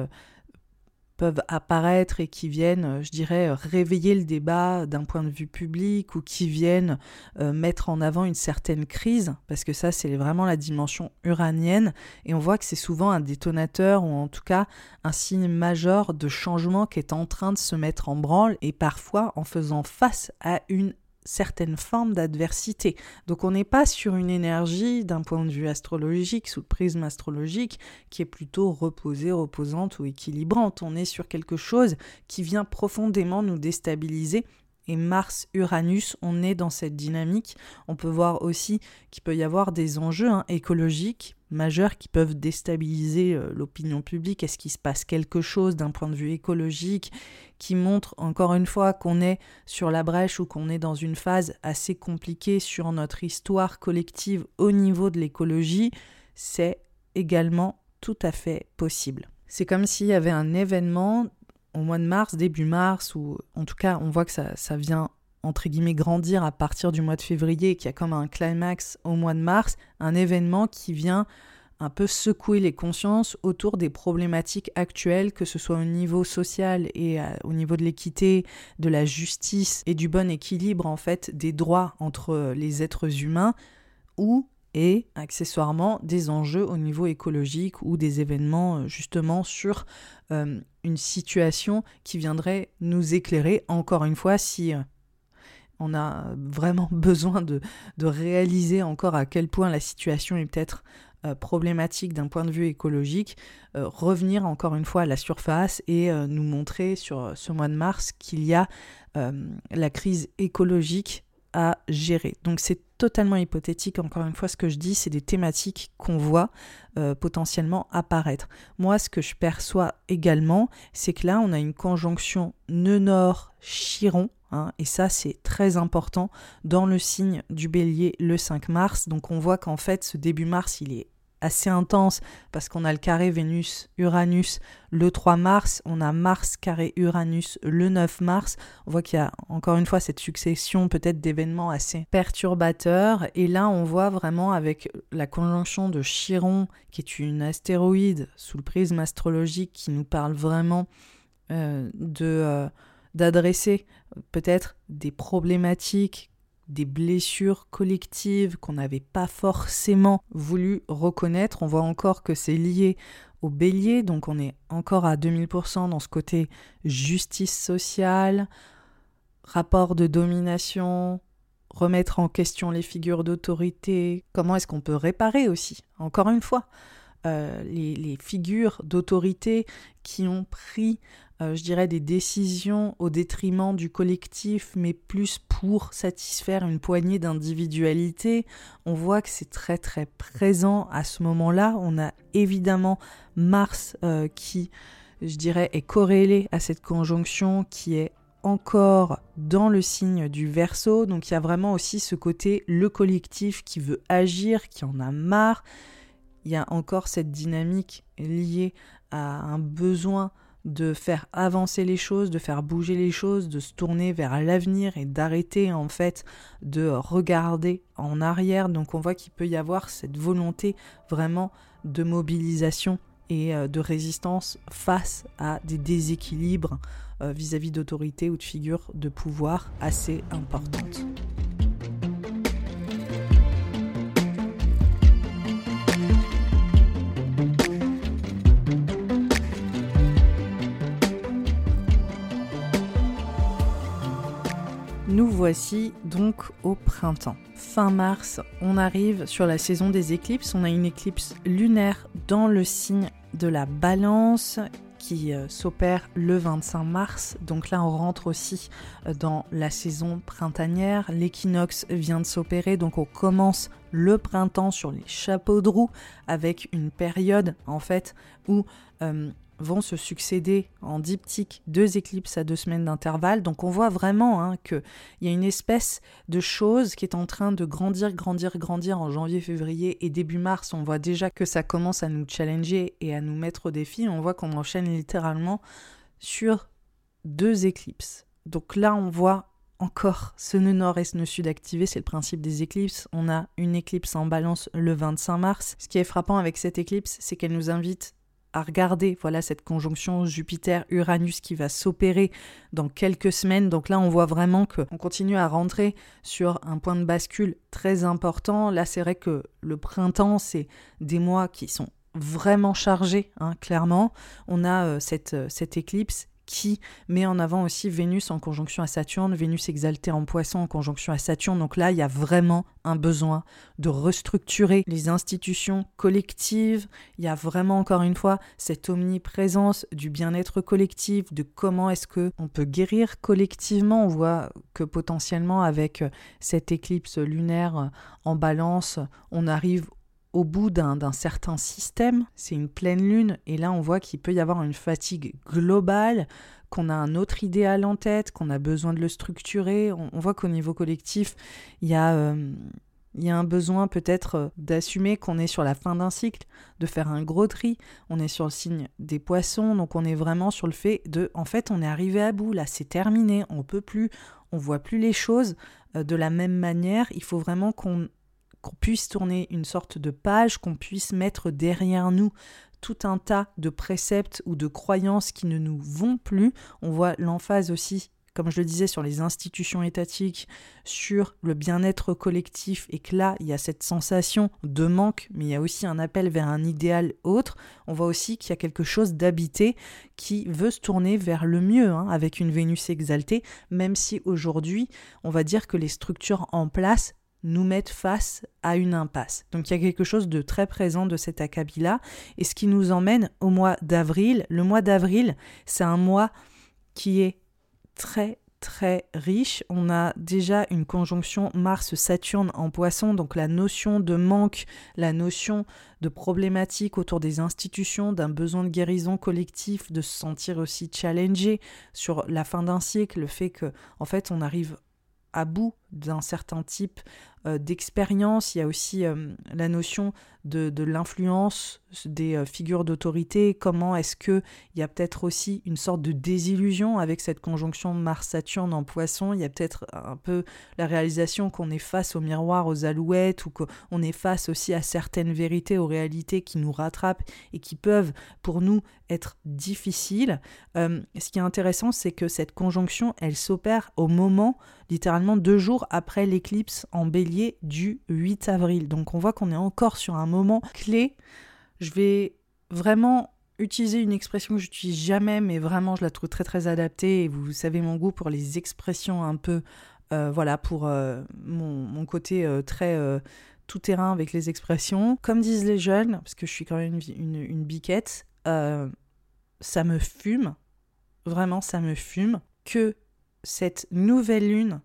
peuvent apparaître et qui viennent, euh, je dirais, euh, réveiller le débat d'un point de vue public ou qui viennent euh, mettre en avant une certaine crise, parce que ça, c'est vraiment la dimension uranienne, et on voit que c'est souvent un détonateur ou en tout cas un signe majeur de changement qui est en train de se mettre en branle, et parfois en faisant face à une certaines formes d'adversité. Donc on n'est pas sur une énergie d'un point de vue astrologique, sous le prisme astrologique, qui est plutôt reposée, reposante ou équilibrante. On est sur quelque chose qui vient profondément nous déstabiliser et Mars-Uranus, on est dans cette dynamique. On peut voir aussi qu'il peut y avoir des enjeux hein, écologiques majeurs qui peuvent déstabiliser euh, l'opinion publique? Est-ce qu'il se passe quelque chose d'un point de vue écologique qui montre encore une fois qu'on est sur la brèche ou qu'on est dans une phase assez compliquée sur notre histoire collective au niveau de l'écologie? C'est également tout à fait possible. C'est comme s'il y avait un événement au mois de mars, début mars, ou en tout cas on voit que ça, ça vient entre guillemets grandir à partir du mois de février, qui a comme un climax au mois de mars, un événement qui vient un peu secouer les consciences autour des problématiques actuelles, que ce soit au niveau social et euh, au niveau de l'équité, de la justice et du bon équilibre en fait des droits entre les êtres humains, ou et accessoirement des enjeux au niveau écologique ou des événements euh, justement sur euh, une situation qui viendrait nous éclairer encore une fois si on a vraiment besoin de, réaliser encore à quel point la situation est peut-être euh, problématique d'un point de vue écologique, euh, revenir encore une fois à la surface et euh, nous montrer sur ce mois de mars qu'il y a la crise écologique à gérer. Donc c'est totalement hypothétique, encore une fois, ce que je dis, c'est des thématiques qu'on voit potentiellement apparaître. Moi, ce que je perçois également, c'est que là, on a une conjonction nœud-nord-chiron, Hein, et ça, c'est très important dans le signe du bélier le 5 mars. Donc on voit qu'en fait, ce début mars, il est assez intense parce qu'on a le carré Vénus-Uranus le 3 mars, on a Mars carré Uranus le 9 mars. On voit qu'il y a encore une fois cette succession peut-être d'événements assez perturbateurs. Et là, on voit vraiment avec la conjonction de Chiron, qui est une astéroïde sous le prisme astrologique qui nous parle vraiment euh, de... Euh, d'adresser peut-être des problématiques, des blessures collectives qu'on n'avait pas forcément voulu reconnaître. On voit encore que c'est lié au bélier, donc on est encore à 2000% dans ce côté justice sociale, rapport de domination, remettre en question les figures d'autorité, comment est-ce qu'on peut réparer aussi, encore une fois, euh, les, figures d'autorité qui ont pris euh, je dirais, des décisions au détriment du collectif, mais plus pour satisfaire une poignée d'individualité. On voit que c'est très très présent à ce moment-là. On a évidemment Mars euh, qui, je dirais, est corrélé à cette conjonction qui est encore dans le signe du verso. Donc il y a vraiment aussi ce côté le collectif qui veut agir, qui en a marre. Il y a encore cette dynamique liée à un besoin de faire avancer les choses, de faire bouger les choses, de se tourner vers l'avenir et d'arrêter en fait de regarder en arrière. Donc on voit qu'il peut y avoir cette volonté vraiment de mobilisation et euh, de résistance face à des déséquilibres euh, vis-à-vis d'autorités ou de figures de pouvoir assez importantes. Nous voici donc au printemps. Fin mars, on arrive sur la saison des éclipses. On a une éclipse lunaire dans le signe de la balance qui euh, s'opère le 25 mars. Donc là, on rentre aussi euh, dans la saison printanière. L'équinoxe vient de s'opérer, donc on commence le printemps sur les chapeaux de roue avec une période en fait où euh, vont se succéder en diptyque deux éclipses à deux semaines d'intervalle. Donc on voit vraiment hein, qu'il y a une espèce de chose qui est en train de grandir, grandir, grandir en janvier, février et début mars. On voit déjà que ça commence à nous challenger et à nous mettre au défi. On voit qu'on enchaîne littéralement sur deux éclipses. Donc là, on voit encore ce nœud nord et ce nœud sud activé, c'est le principe des éclipses. On a une éclipse en balance le 25 mars. Ce qui est frappant avec cette éclipse, c'est qu'elle nous invite à regarder voilà cette conjonction Jupiter-Uranus qui va s'opérer dans quelques semaines. Donc là, on voit vraiment qu'on continue à rentrer sur un point de bascule très important. Là, c'est vrai que le printemps, c'est des mois qui sont vraiment chargés, hein, clairement. On a euh, euh, cette éclipse qui met en avant aussi Vénus en conjonction à Saturne, Vénus exaltée en poisson en conjonction à Saturne. Donc là, il y a vraiment un besoin de restructurer les institutions collectives. Il y a vraiment, encore une fois, cette omniprésence du bien-être collectif, de comment est-ce que on peut guérir collectivement. On voit que potentiellement, avec cette éclipse lunaire en balance, on arrive au bout d'un certain système, c'est une pleine lune, et là on voit qu'il peut y avoir une fatigue globale, qu'on a un autre idéal en tête, qu'on a besoin de le structurer. On, voit qu'au niveau collectif, il y a... Euh, il y a un besoin peut-être euh, d'assumer qu'on est sur la fin d'un cycle, de faire un gros tri. On est sur le signe des poissons, donc on est vraiment sur le fait de, en fait, on est arrivé à bout, là, c'est terminé, on peut plus, on voit plus les choses euh, de la même manière. Il faut vraiment qu'on puisse tourner une sorte de page, qu'on puisse mettre derrière nous tout un tas de préceptes ou de croyances qui ne nous vont plus. On voit l'emphase aussi, comme je le disais, sur les institutions étatiques, sur le bien-être collectif, et que là, il y a cette sensation de manque, mais il y a aussi un appel vers un idéal autre. On voit aussi qu'il y a quelque chose d'habité qui veut se tourner vers le mieux, hein, avec une Vénus exaltée, même si aujourd'hui, on va dire que les structures en place nous mettent face à une impasse. Donc il y a quelque chose de très présent de cet acabit-là, et ce qui nous emmène au mois d'avril. Le mois d'avril, c'est un mois qui est très très riche. On a déjà une conjonction Mars-Saturne en poisson, donc la notion de manque, la notion de problématique autour des institutions, d'un besoin de guérison collectif, de se sentir aussi challengé sur la fin d'un cycle, le fait que en fait on arrive à bout d'un certain type euh, d'expérience. Il y a aussi euh, la notion de, l'influence des euh, figures d'autorité. Comment est-ce qu'il y a peut-être aussi une sorte de désillusion avec cette conjonction Mars-Saturne en poisson? Il y a peut-être un peu la réalisation qu'on est face au miroir, aux alouettes, ou qu'on est face aussi à certaines vérités, aux réalités qui nous rattrapent et qui peuvent pour nous être difficiles. ce qui est intéressant, c'est que cette conjonction, elle s'opère au moment, littéralement deux jours après l'éclipse en bélier du 8 avril. Donc on voit qu'on est encore sur un moment clé. Je vais vraiment utiliser une expression que j'utilise jamais, mais vraiment je la trouve très très adaptée. Et vous savez mon goût pour les expressions un peu, euh, voilà, pour euh, mon, côté euh, très tout terrain avec les expressions. Comme disent les jeunes, parce que je suis quand même une, une biquette, ça me fume, vraiment ça me fume, que cette nouvelle lune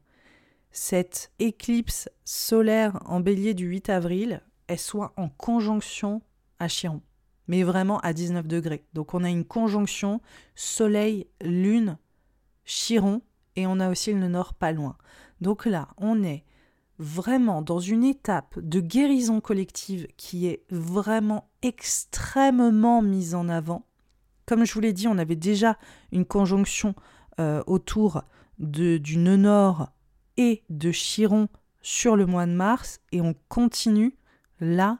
cette éclipse solaire en bélier du 8 avril, elle soit en conjonction à Chiron, mais vraiment à 19 degrés. Donc on a une conjonction Soleil, Lune, Chiron, et on a aussi le nord pas loin. Donc là, on est vraiment dans une étape de guérison collective qui est vraiment extrêmement mise en avant. Comme je vous l'ai dit, on avait déjà une conjonction euh, autour de, du nœud nord et de Chiron sur le mois de mars et on continue là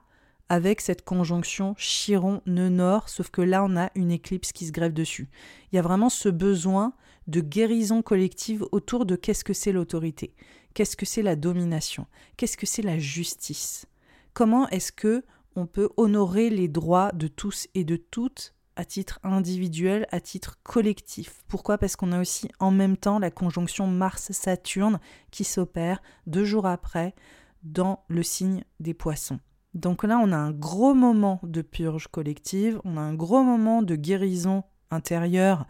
avec cette conjonction Chiron-nœud nord, sauf que là on a une éclipse qui se grève dessus. Il y a vraiment ce besoin de guérison collective autour de qu'est-ce que c'est l'autorité, qu'est-ce que c'est la domination, qu'est-ce que c'est la justice. Comment est-ce que on peut honorer les droits de tous et de toutes à titre individuel, à titre collectif. Pourquoi? Parce qu'on a aussi en même temps la conjonction Mars-Saturne qui s'opère deux jours après dans le signe des poissons. Donc là, on a un gros moment de purge collective, on a un gros moment de guérison intérieure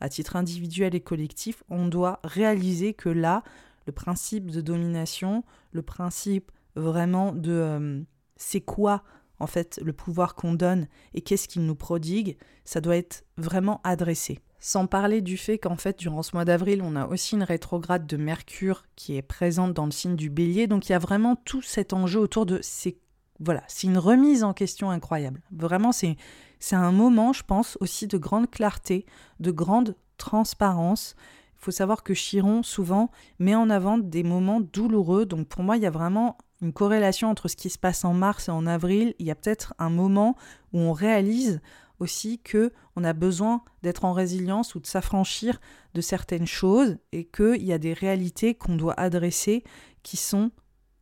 à titre individuel et collectif. On doit réaliser que là, le principe de domination, le principe vraiment de euh, c'est quoi en fait, le pouvoir qu'on donne et qu'est-ce qu'il nous prodigue, ça doit être vraiment adressé. Sans parler du fait qu'en fait, durant ce mois d'avril, on a aussi une rétrograde de Mercure qui est présente dans le signe du bélier. Donc il y a vraiment tout cet enjeu autour de ces... Voilà, c'est une remise en question incroyable. Vraiment, c'est, c'est un moment, je pense, aussi de grande clarté, de grande transparence. Il faut savoir que Chiron, souvent, met en avant des moments douloureux. Donc pour moi, il y a vraiment une corrélation entre ce qui se passe en mars et en avril. Il y a peut-être un moment où on réalise aussi que on a besoin d'être en résilience ou de s'affranchir de certaines choses et qu'il y a des réalités qu'on doit adresser qui sont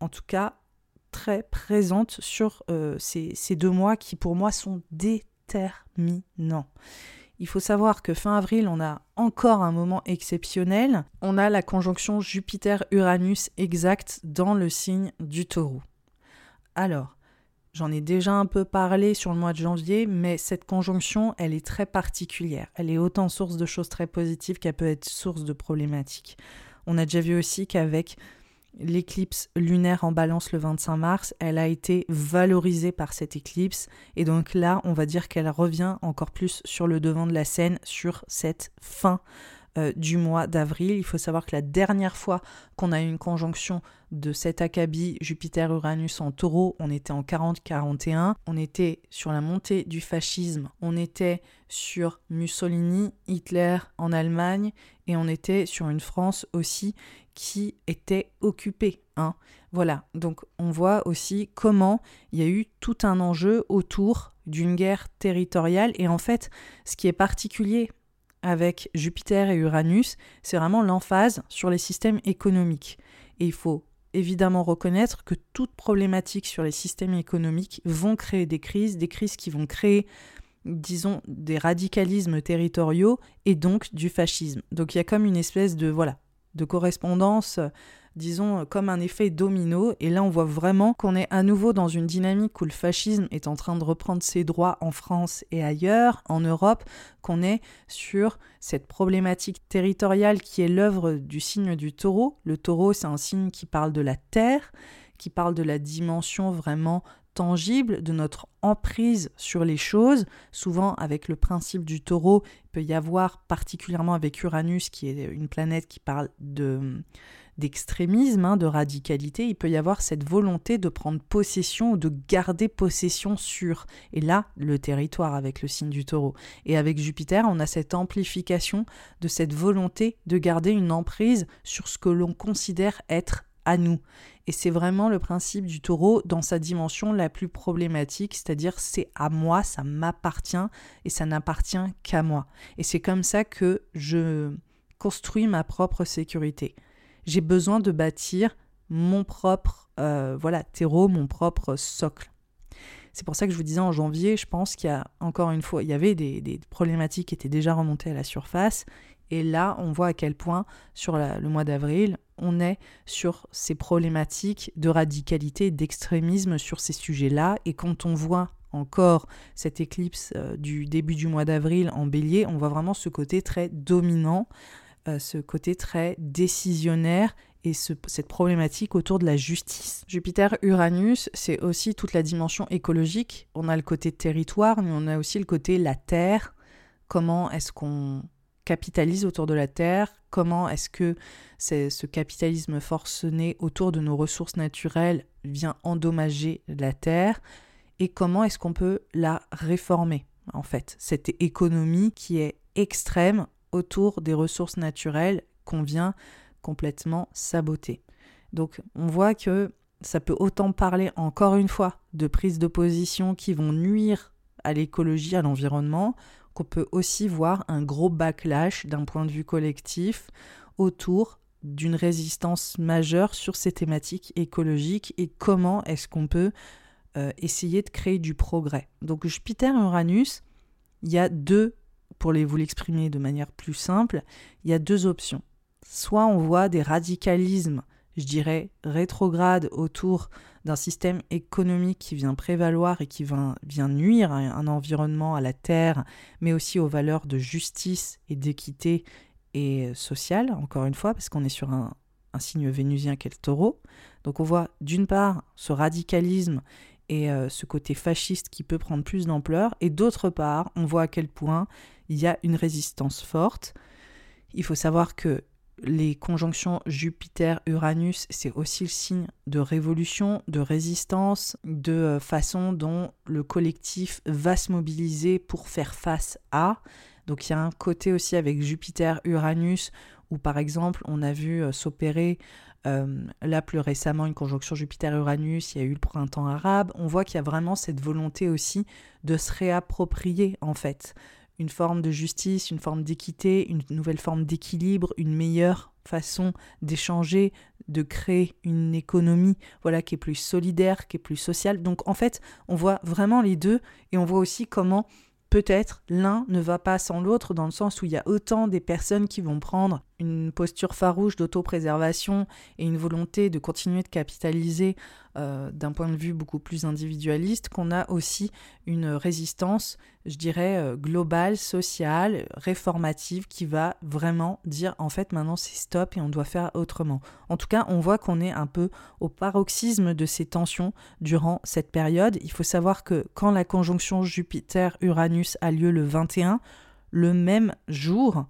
en tout cas très présentes sur euh, ces, ces deux mois qui pour moi sont déterminants. Il faut savoir que fin avril, on a encore un moment exceptionnel. On a la conjonction Jupiter-Uranus exacte dans le signe du taureau. Alors, J'en ai déjà un peu parlé sur le mois de janvier, mais cette conjonction, elle est très particulière. Elle est autant source de choses très positives qu'elle peut être source de problématiques. On a déjà vu aussi qu'avec l'éclipse lunaire en balance le 25 mars, elle a été valorisée par cette éclipse. Et donc là, on va dire qu'elle revient encore plus sur le devant de la scène sur cette fin euh, du mois d'avril. Il faut savoir que la dernière fois qu'on a eu une conjonction de cet acabit Jupiter-Uranus en taureau, on était en 40-41, on était sur la montée du fascisme, on était sur Mussolini, Hitler en Allemagne, et on était sur une France aussi qui était occupée. Hein. Voilà, donc on voit aussi comment il y a eu tout un enjeu autour d'une guerre territoriale, et en fait, ce qui est particulier avec Jupiter et Uranus, c'est vraiment l'emphase sur les systèmes économiques. Et il faut évidemment reconnaître que toute problématique sur les systèmes économiques vont créer des crises, des crises qui vont créer, disons, des radicalismes territoriaux et donc du fascisme. Donc il y a comme une espèce de voilà de correspondance disons, comme un effet domino. Et là, on voit vraiment qu'on est à nouveau dans une dynamique où le fascisme est en train de reprendre ses droits en France et ailleurs, en Europe, qu'on est sur cette problématique territoriale qui est l'œuvre du signe du taureau. Le taureau, c'est un signe qui parle de la terre, qui parle de la dimension vraiment tangible, de notre emprise sur les choses. Souvent, avec le principe du taureau, il peut y avoir, particulièrement avec Uranus, qui est une planète qui parle de d'extrémisme, hein, de radicalité, il peut y avoir cette volonté de prendre possession ou de garder possession sur, et là, le territoire avec le signe du taureau. Et avec Jupiter, on a cette amplification de cette volonté de garder une emprise sur ce que l'on considère être à nous. Et c'est vraiment le principe du taureau dans sa dimension la plus problématique, c'est-à-dire c'est à moi, ça m'appartient et ça n'appartient qu'à moi. Et c'est comme ça que je construis ma propre sécurité j'ai besoin de bâtir mon propre euh, voilà terreau, mon propre socle. C'est pour ça que je vous disais en janvier, je pense qu'il y a encore une fois, il y avait des, problématiques qui étaient déjà remontées à la surface. Et là, on voit à quel point, sur le mois d'avril, on est sur ces problématiques de radicalité, d'extrémisme sur ces sujets-là. Et quand on voit encore cette éclipse euh, du début du mois d'avril en bélier, on voit vraiment ce côté très dominant euh, ce côté très décisionnaire et cette problématique autour de la justice. Jupiter-Uranus, c'est aussi toute la dimension écologique. On a le côté territoire, mais on a aussi le côté la terre. Comment est-ce qu'on capitalise autour de la terre? Comment est-ce que ce capitalisme forcené autour de nos ressources naturelles vient endommager la terre Et comment est-ce qu'on peut la réformer en fait Cette économie qui est extrême autour des ressources naturelles qu'on vient complètement saboter. Donc on voit que ça peut autant parler encore une fois de prises de position qui vont nuire à l'écologie, à l'environnement, qu'on peut aussi voir un gros backlash d'un point de vue collectif autour d'une résistance majeure sur ces thématiques écologiques et comment est-ce qu'on peut euh, essayer de créer du progrès. Donc Jupiter Uranus, il y a deux pour les, vous l'exprimer de manière plus simple, il y a deux options. Soit on voit des radicalismes, je dirais, rétrogrades autour d'un système économique qui vient prévaloir et qui vient, nuire à un environnement, à la terre, mais aussi aux valeurs de justice et d'équité et sociale, encore une fois, parce qu'on est sur un, un signe vénusien qu'est le taureau. Donc on voit d'une part ce radicalisme et euh, ce côté fasciste qui peut prendre plus d'ampleur. Et d'autre part, on voit à quel point il y a une résistance forte. Il faut savoir que les conjonctions Jupiter-Uranus, c'est aussi le signe de révolution, de résistance, de euh, façon dont le collectif va se mobiliser pour faire face à. Donc il y a un côté aussi avec Jupiter-Uranus où par exemple on a vu euh, s'opérer euh, là plus récemment une conjonction Jupiter-Uranus, il y a eu le printemps arabe, on voit qu'il y a vraiment cette volonté aussi de se réapproprier en fait une forme de justice, une forme d'équité, une nouvelle forme d'équilibre, une meilleure façon d'échanger, de créer une économie voilà qui est plus solidaire, qui est plus sociale. Donc en fait, on voit vraiment les deux et on voit aussi comment peut-être l'un ne va pas sans l'autre dans le sens où il y a autant des personnes qui vont prendre une posture farouche d'autopréservation et une volonté de continuer de capitaliser euh, d'un point de vue beaucoup plus individualiste, qu'on a aussi une résistance, je dirais, euh, globale, sociale, réformative, qui va vraiment dire en fait maintenant c'est stop et on doit faire autrement. En tout cas, on voit qu'on est un peu au paroxysme de ces tensions durant cette période. Il faut savoir que quand la conjonction Jupiter-Uranus a lieu le 21, le même jour,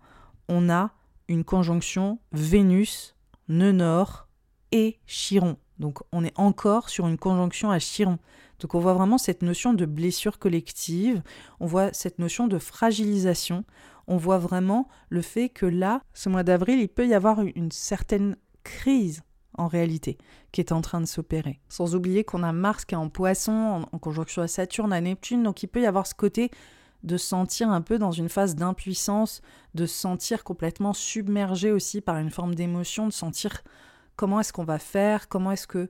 on a une conjonction Vénus, nœud nord et Chiron. Donc on est encore sur une conjonction à Chiron. Donc on voit vraiment cette notion de blessure collective, on voit cette notion de fragilisation, on voit vraiment le fait que là, ce mois d'avril, il peut y avoir une certaine crise en réalité qui est en train de s'opérer. Sans oublier qu'on a Mars qui est en poisson, en, en conjonction à Saturne, à Neptune, donc il peut y avoir ce côté de se sentir un peu dans une phase d'impuissance, de se sentir complètement submergé aussi par une forme d'émotion, de sentir comment est-ce qu'on va faire, comment est-ce que...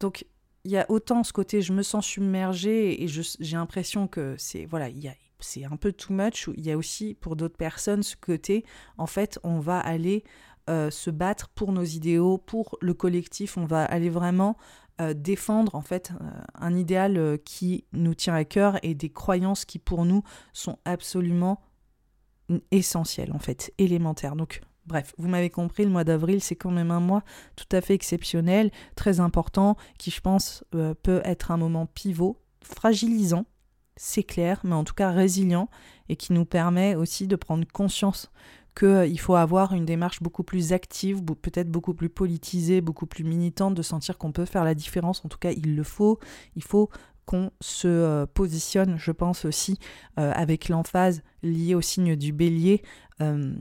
Donc il y a autant ce côté je me sens submergé et j'ai l'impression que c'est voilà il y a c'est un peu too much il y a aussi pour d'autres personnes ce côté en fait on va aller euh, se battre pour nos idéaux pour le collectif on va aller vraiment euh, défendre en fait euh, un idéal euh, qui nous tient à cœur et des croyances qui pour nous sont absolument essentielles en fait, élémentaires. Donc bref, vous m'avez compris, le mois d'avril c'est quand même un mois tout à fait exceptionnel, très important, qui je pense peut être un moment pivot, fragilisant, c'est clair, mais en tout cas résilient et qui nous permet aussi de prendre conscience qu'il euh, faut avoir une démarche beaucoup plus active, peut-être beaucoup plus politisée, beaucoup plus militante, de sentir qu'on peut faire la différence. En tout cas, il le faut. Il faut qu'on se euh, positionne, je pense aussi, euh, avec l'emphase liée au signe du bélier.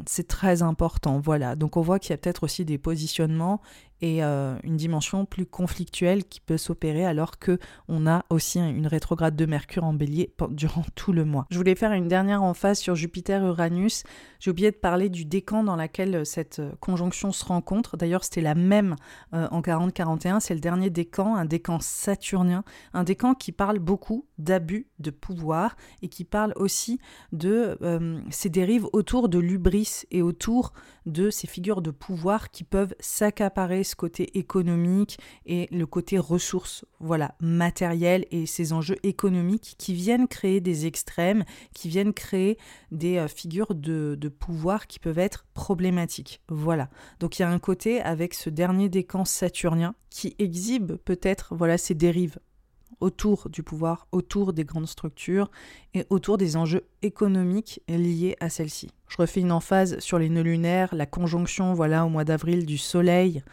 c'est très important, voilà. Donc on voit qu'il y a peut-être aussi des positionnements et euh, une dimension plus conflictuelle qui peut s'opérer alors que on a aussi une rétrograde de Mercure en bélier durant tout le mois. Je voulais faire une dernière emphase sur Jupiter-Uranus. J'ai oublié de parler du décan dans lequel euh, cette euh, conjonction se rencontre. D'ailleurs, c'était la même en 40-41. C'est le dernier décan, un décan saturnien, un décan qui parle beaucoup d'abus de pouvoir et qui parle aussi de ces dérives autour de l'ubris et autour de ces figures de pouvoir qui peuvent s'accaparer ce côté économique et le côté ressources, voilà, matériel et ces enjeux économiques qui viennent créer des extrêmes, qui viennent créer des euh, figures de, de pouvoir qui peuvent être problématiques. Voilà. Donc il y a un côté avec ce dernier décan saturnien qui exhibe peut-être voilà ces dérives autour du pouvoir, autour des grandes structures et autour des enjeux économiques liés à celles-ci. Je refais une emphase sur les nœuds lunaires, la conjonction voilà au mois d'avril du Soleil,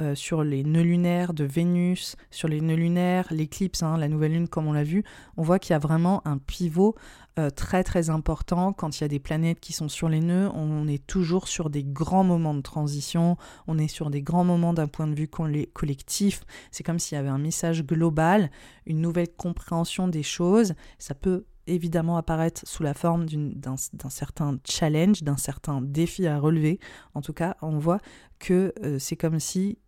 euh, sur les nœuds lunaires de Vénus, sur les nœuds lunaires, l'éclipse, hein, la nouvelle lune comme on l'a vu, on voit qu'il y a vraiment un pivot euh, très très important quand il y a des planètes qui sont sur les nœuds. On est toujours sur des grands moments de transition, on est sur des grands moments d'un point de vue collectif. C'est comme s'il y avait un message global, une nouvelle compréhension des choses. Ça peut évidemment apparaître sous la forme d'un certain challenge, d'un certain défi à relever. En tout cas, on voit que euh, c'est comme si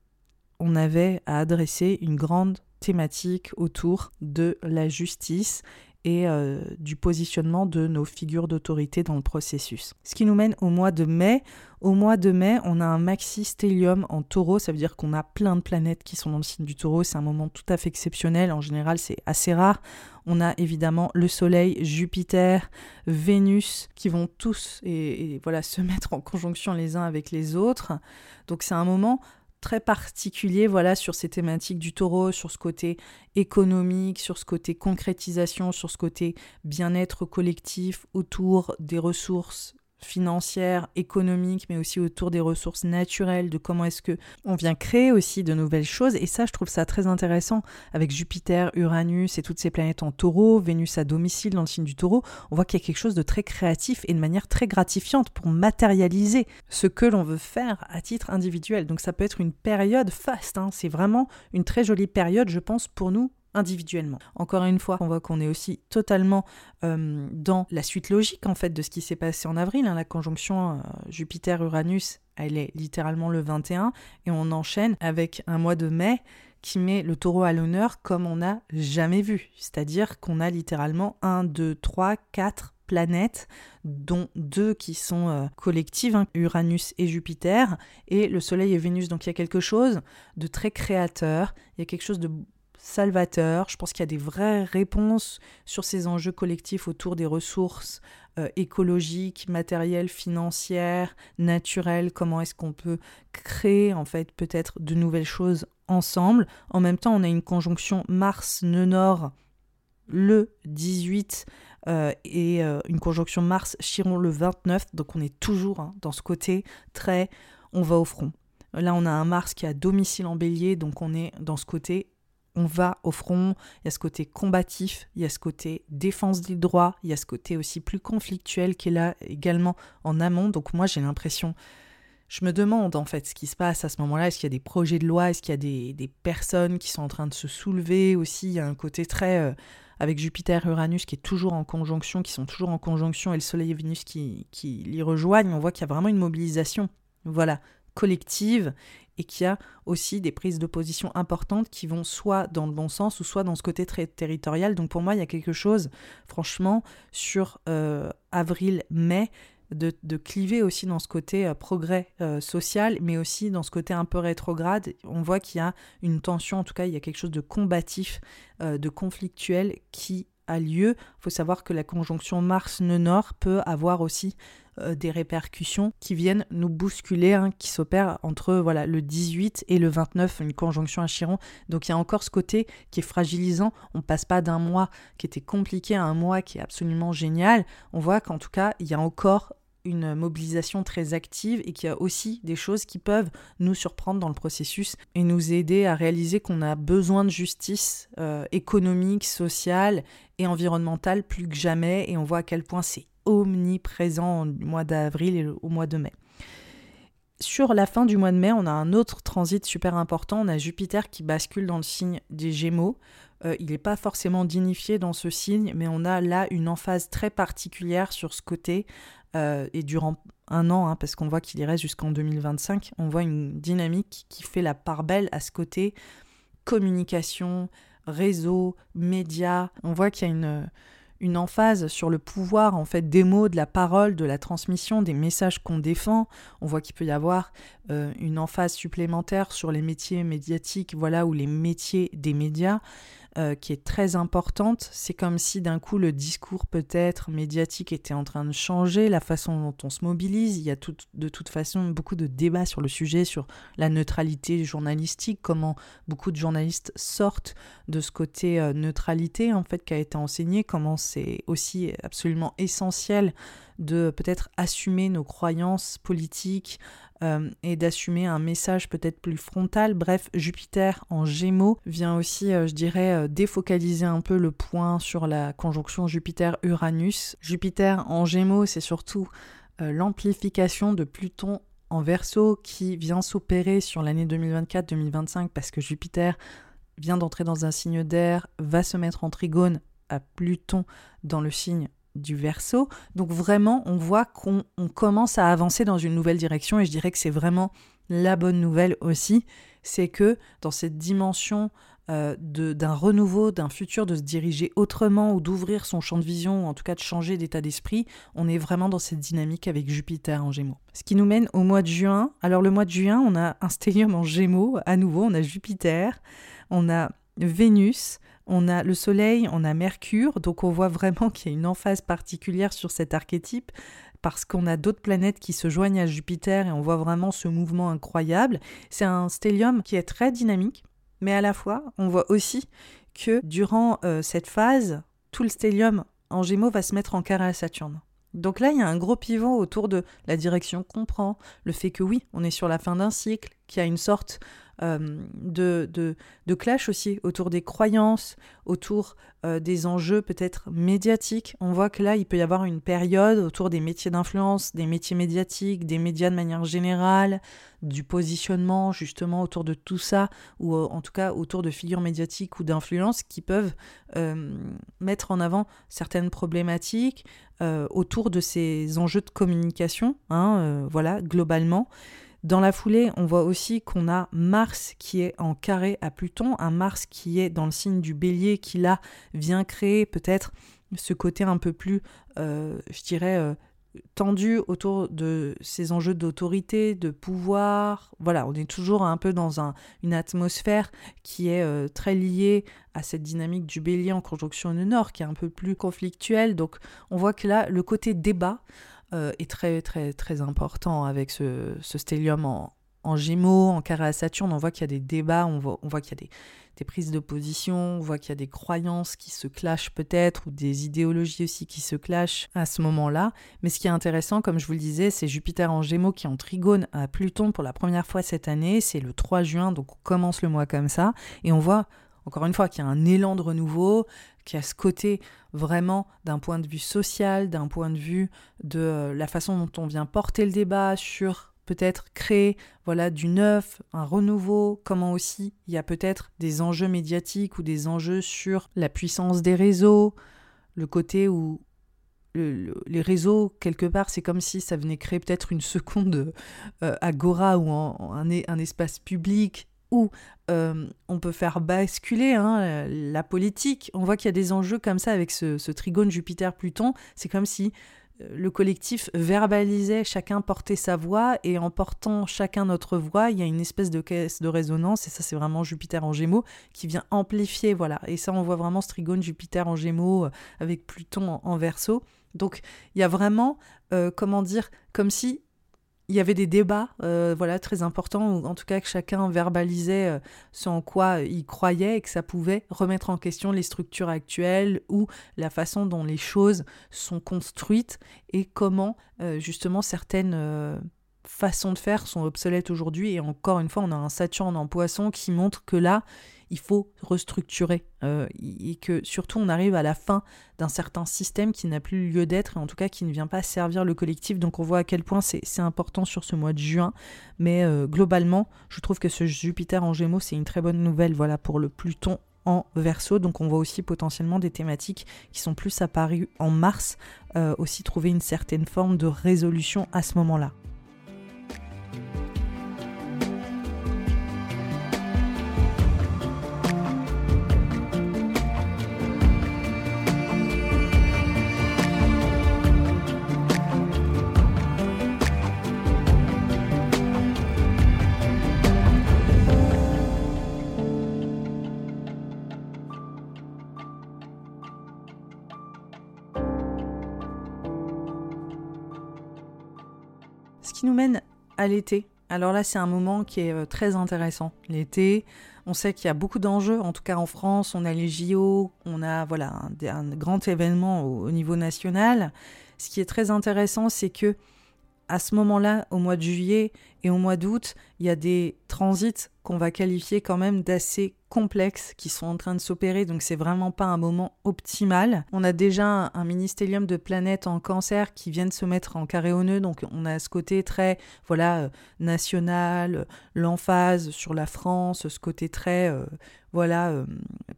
on avait à adresser une grande thématique autour de la justice et euh, du positionnement de nos figures d'autorité dans le processus. Ce qui nous mène au mois de mai. Au mois de mai, on a un maxi stellium en taureau, ça veut dire qu'on a plein de planètes qui sont dans le signe du taureau, c'est un moment tout à fait exceptionnel, en général c'est assez rare. On a évidemment le Soleil, Jupiter, Vénus qui vont tous et, voilà se mettre en conjonction les uns avec les autres. Donc c'est un moment très particulier voilà sur ces thématiques du taureau, sur ce côté économique, sur ce côté concrétisation, sur ce côté bien-être collectif autour des ressources financière, économique, mais aussi autour des ressources naturelles, de comment est-ce que on vient créer aussi de nouvelles choses. Et ça, je trouve ça très intéressant avec Jupiter, Uranus et toutes ces planètes en taureau, Vénus à domicile dans le signe du taureau. On voit qu'il y a quelque chose de très créatif et de manière très gratifiante pour matérialiser ce que l'on veut faire à titre individuel. Donc ça peut être une période faste. Hein. C'est vraiment une très jolie période, je pense, pour nous individuellement. Encore une fois, on voit qu'on est aussi totalement euh, dans la suite logique en fait de ce qui s'est passé en avril. Hein. La conjonction euh, Jupiter-Uranus, elle est littéralement le 21 et on enchaîne avec un mois de mai qui met le taureau à l'honneur comme on n'a jamais vu. C'est-à-dire qu'on a littéralement 1, 2, 3, 4 planètes, dont deux qui sont euh, collectives, hein, Uranus et Jupiter, et le Soleil et Vénus. Donc il y a quelque chose de très créateur, il y a quelque chose de salvateur. Je pense qu'il y a des vraies réponses sur ces enjeux collectifs autour des ressources euh, écologiques, matérielles, financières, naturelles. Comment est-ce qu'on peut créer en fait peut-être de nouvelles choses ensemble? En même temps, on a une conjonction Mars-Nœud Nord le 18 euh, et euh, une conjonction Mars-Chiron le 29. Donc on est toujours hein, dans ce côté très on va au front. Là, on a un Mars qui a domicile en bélier, donc on est dans ce côté on va au front, il y a ce côté combatif, il y a ce côté défense des droits, il y a ce côté aussi plus conflictuel qui est là également en amont. Donc moi j'ai l'impression, je me demande en fait ce qui se passe à ce moment-là, est-ce qu'il y a des projets de loi, est-ce qu'il y a des, personnes qui sont en train de se soulever? Aussi, il y a un côté très... Euh, avec Jupiter Uranus qui est toujours en conjonction, qui sont toujours en conjonction, et le Soleil et Vénus qui, qui l'y rejoignent, on voit qu'il y a vraiment une mobilisation. Voilà, collective et qu'il y a aussi des prises de position importantes qui vont soit dans le bon sens ou soit dans ce côté très territorial. Donc pour moi, il y a quelque chose, franchement, sur euh, avril-mai, de, cliver aussi dans ce côté euh, progrès euh, social, mais aussi dans ce côté un peu rétrograde. On voit qu'il y a une tension, en tout cas, il y a quelque chose de combatif, de conflictuel qui a lieu. Il faut savoir que la conjonction Mars-Nord peut avoir aussi euh, des répercussions qui viennent nous bousculer, hein, qui s'opèrent entre voilà le 18 et le 29, une conjonction à Chiron. Donc il y a encore ce côté qui est fragilisant. On passe pas d'un mois qui était compliqué à un mois qui est absolument génial. On voit qu'en tout cas, il y a encore une mobilisation très active et qu'il y a aussi des choses qui peuvent nous surprendre dans le processus et nous aider à réaliser qu'on a besoin de justice euh, économique, sociale et environnementale plus que jamais et on voit à quel point c'est omniprésent au mois d'avril et au mois de mai. Sur la fin du mois de mai, on a un autre transit super important. On a Jupiter qui bascule dans le signe des Gémeaux. Euh, il n'est pas forcément dignifié dans ce signe, mais on a là une emphase très particulière sur ce côté. Euh, et durant un an, hein, parce qu'on voit qu'il reste jusqu'en 2025, on voit une dynamique qui fait la part belle à ce côté communication, réseau, médias. On voit qu'il y a une une emphase sur le pouvoir en fait des mots, de la parole, de la transmission, des messages qu'on défend. On voit qu'il peut y avoir euh, une emphase supplémentaire sur les métiers médiatiques, voilà, ou les métiers des médias. Euh, qui est très importante. C'est comme si d'un coup le discours peut-être médiatique était en train de changer, la façon dont on se mobilise. Il y a de toute façon beaucoup de débats sur le sujet, sur la neutralité journalistique, comment beaucoup de journalistes sortent de ce côté euh, neutralité en fait qui a été enseigné, comment c'est aussi absolument essentiel de peut-être assumer nos croyances politiques, euh, et d'assumer un message peut-être plus frontal. Bref, Jupiter en gémeaux vient aussi, euh, je dirais, euh, défocaliser un peu le point sur la conjonction Jupiter-Uranus. Jupiter en gémeaux, c'est surtout l'amplification de Pluton en verso qui vient s'opérer sur l'année 2024-2025 parce que Jupiter vient d'entrer dans un signe d'air, va se mettre en trigone à Pluton dans le signe du verso. Donc vraiment, on voit qu'on commence à avancer dans une nouvelle direction et je dirais que c'est vraiment la bonne nouvelle aussi, c'est que dans cette dimension euh, d'un renouveau, d'un futur, de se diriger autrement ou d'ouvrir son champ de vision, ou en tout cas de changer d'état d'esprit, on est vraiment dans cette dynamique avec Jupiter en Gémeaux. Ce qui nous mène au mois de juin. Alors le mois de juin, on a un stellium en Gémeaux, à nouveau, on a Jupiter, on a Vénus, on a le Soleil, on a Mercure, donc on voit vraiment qu'il y a une emphase particulière sur cet archétype parce qu'on a d'autres planètes qui se joignent à Jupiter et on voit vraiment ce mouvement incroyable. C'est un stellium qui est très dynamique, mais à la fois, on voit aussi que durant euh, cette phase, tout le stellium en Gémeaux va se mettre en carré à Saturne. Donc là, il y a un gros pivot autour de la direction qu'on prend, le fait que oui, on est sur la fin d'un cycle, qu'il y a une sorte euh, de, clash aussi autour des croyances, autour euh, des enjeux peut-être médiatiques. On voit que là, il peut y avoir une période autour des métiers d'influence, des métiers médiatiques, des médias de manière générale, du positionnement justement autour de tout ça, ou euh, en tout cas autour de figures médiatiques ou d'influence qui peuvent mettre en avant certaines problématiques autour de ces enjeux de communication, hein, voilà, globalement. Dans la foulée, on voit aussi qu'on a Mars qui est en carré à Pluton, un Mars qui est dans le signe du bélier, qui là vient créer peut-être ce côté un peu plus, euh, je dirais, euh, tendu autour de ces enjeux d'autorité, de pouvoir. Voilà, on est toujours un peu dans une atmosphère qui est euh, très liée à cette dynamique du bélier en conjonction au nord, qui est un peu plus conflictuelle. Donc on voit que là, le côté débat, euh, est très très très important avec ce, stellium en, Gémeaux, en carré à Saturne. On voit qu'il y a des débats, on voit, on voit qu'il y a des, des prises de position, on voit qu'il y a des croyances qui se clashent peut-être, ou des idéologies aussi qui se clashent à ce moment-là. Mais ce qui est intéressant, comme je vous le disais, c'est Jupiter en Gémeaux qui est en trigone à Pluton pour la première fois cette année. C'est le 3 juin, donc on commence le mois comme ça. Et on voit encore une fois, qu'il y a un élan de renouveau, qu'il y a ce côté vraiment d'un point de vue social, d'un point de vue de euh, la façon dont on vient porter le débat sur peut-être créer voilà du neuf, un renouveau, comment aussi il y a peut-être des enjeux médiatiques ou des enjeux sur la puissance des réseaux, le côté où les réseaux, quelque part, c'est comme si ça venait créer peut-être une seconde euh, agora ou un, un, espace public où euh, on peut faire basculer hein, la politique. On voit qu'il y a des enjeux comme ça avec ce, trigone Jupiter-Pluton. C'est comme si euh, le collectif verbalisait, chacun portait sa voix, et en portant chacun notre voix, il y a une espèce de caisse de résonance, et ça c'est vraiment Jupiter en Gémeaux qui vient amplifier, voilà. Et ça on voit vraiment ce trigone Jupiter en Gémeaux euh, avec Pluton en, Verseau. Donc il y a vraiment, comment dire, comme si il y avait des débats euh, voilà très importants ou en tout cas que chacun verbalisait euh, ce en quoi il croyait et que ça pouvait remettre en question les structures actuelles ou la façon dont les choses sont construites et comment euh, justement certaines façons de faire sont obsolètes aujourd'hui. Et encore une fois on a un Saturne en poisson qui montre que là il faut restructurer euh, et que surtout on arrive à la fin d'un certain système qui n'a plus lieu d'être et en tout cas qui ne vient pas servir le collectif. Donc on voit à quel point c'est important sur ce mois de juin. Mais euh, globalement, je trouve que ce Jupiter en Gémeaux, c'est une très bonne nouvelle voilà, pour le Pluton en verso, donc on voit aussi potentiellement des thématiques qui sont plus apparues en mars, euh, aussi trouver une certaine forme de résolution à ce moment-là. Nous mène à l'été. Alors là, c'est un moment qui est euh, très intéressant. L'été, on sait qu'il y a beaucoup d'enjeux, en tout cas en France, on a les JO, on a voilà un, grand événement au, niveau national. Ce qui est très intéressant, c'est que à ce moment-là, au mois de juillet et au mois d'août, il y a des transits qu'on va qualifier quand même d'assez complexes qui sont en train de s'opérer, donc c'est vraiment pas un moment optimal. On a déjà un, ministérium de planètes en cancer qui viennent se mettre en carré au nœud, donc on a ce côté très voilà euh, national, l'emphase sur la France, ce côté très euh, voilà euh,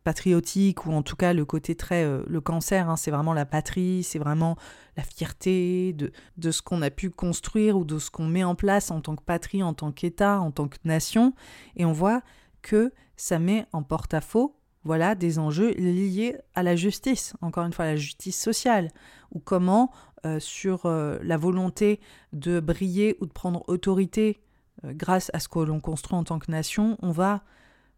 patriotique ou en tout cas le côté très le cancer, hein, c'est vraiment la patrie, c'est vraiment la fierté de, de ce qu'on a pu construire ou de ce qu'on met en place en tant que patrie, en tant qu'État, en tant que nation, et on voit que ça met en porte-à-faux voilà des enjeux liés à la justice, encore une fois la justice sociale, ou comment euh, sur euh, la volonté de briller ou de prendre autorité euh, grâce à ce que l'on construit en tant que nation, on va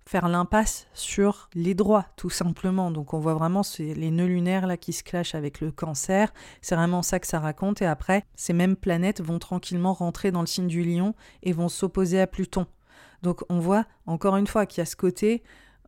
faire l'impasse sur les droits, tout simplement. Donc on voit vraiment les nœuds lunaires là qui se clashent avec le cancer. C'est vraiment ça que ça raconte. Et après, ces mêmes planètes vont tranquillement rentrer dans le signe du lion et vont s'opposer à Pluton. Donc on voit encore une fois qu'il y a ce côté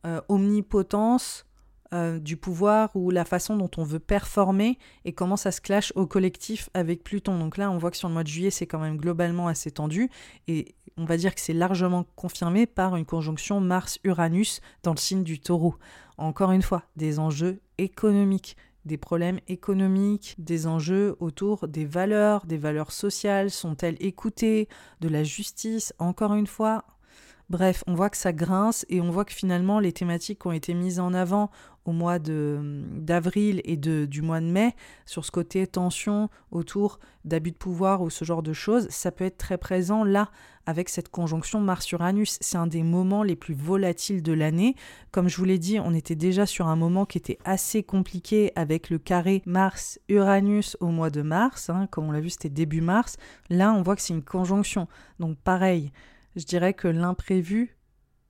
euh, omnipotence euh, du pouvoir ou la façon dont on veut performer et comment ça se clash au collectif avec Pluton. Donc là, on voit que sur le mois de juillet, c'est quand même globalement assez tendu et on va dire que c'est largement confirmé par une conjonction Mars-Uranus dans le signe du taureau. Encore une fois, des enjeux économiques, des problèmes économiques, des enjeux autour des valeurs, des valeurs sociales, sont-elles écoutées, de la justice, encore une fois. Bref, on voit que ça grince et on voit que finalement les thématiques qui ont été mises en avant au mois d'avril et du mois de mai sur ce côté tension autour d'abus de pouvoir ou ce genre de choses, ça peut être très présent là avec cette conjonction Mars-Uranus. C'est un des moments les plus volatiles de l'année. Comme je vous l'ai dit, on était déjà sur un moment qui était assez compliqué avec le carré Mars-Uranus au mois de mars. Hein. comme on l'a vu, c'était début mars. Là, on voit que c'est une conjonction. Donc pareil, je dirais que l'imprévu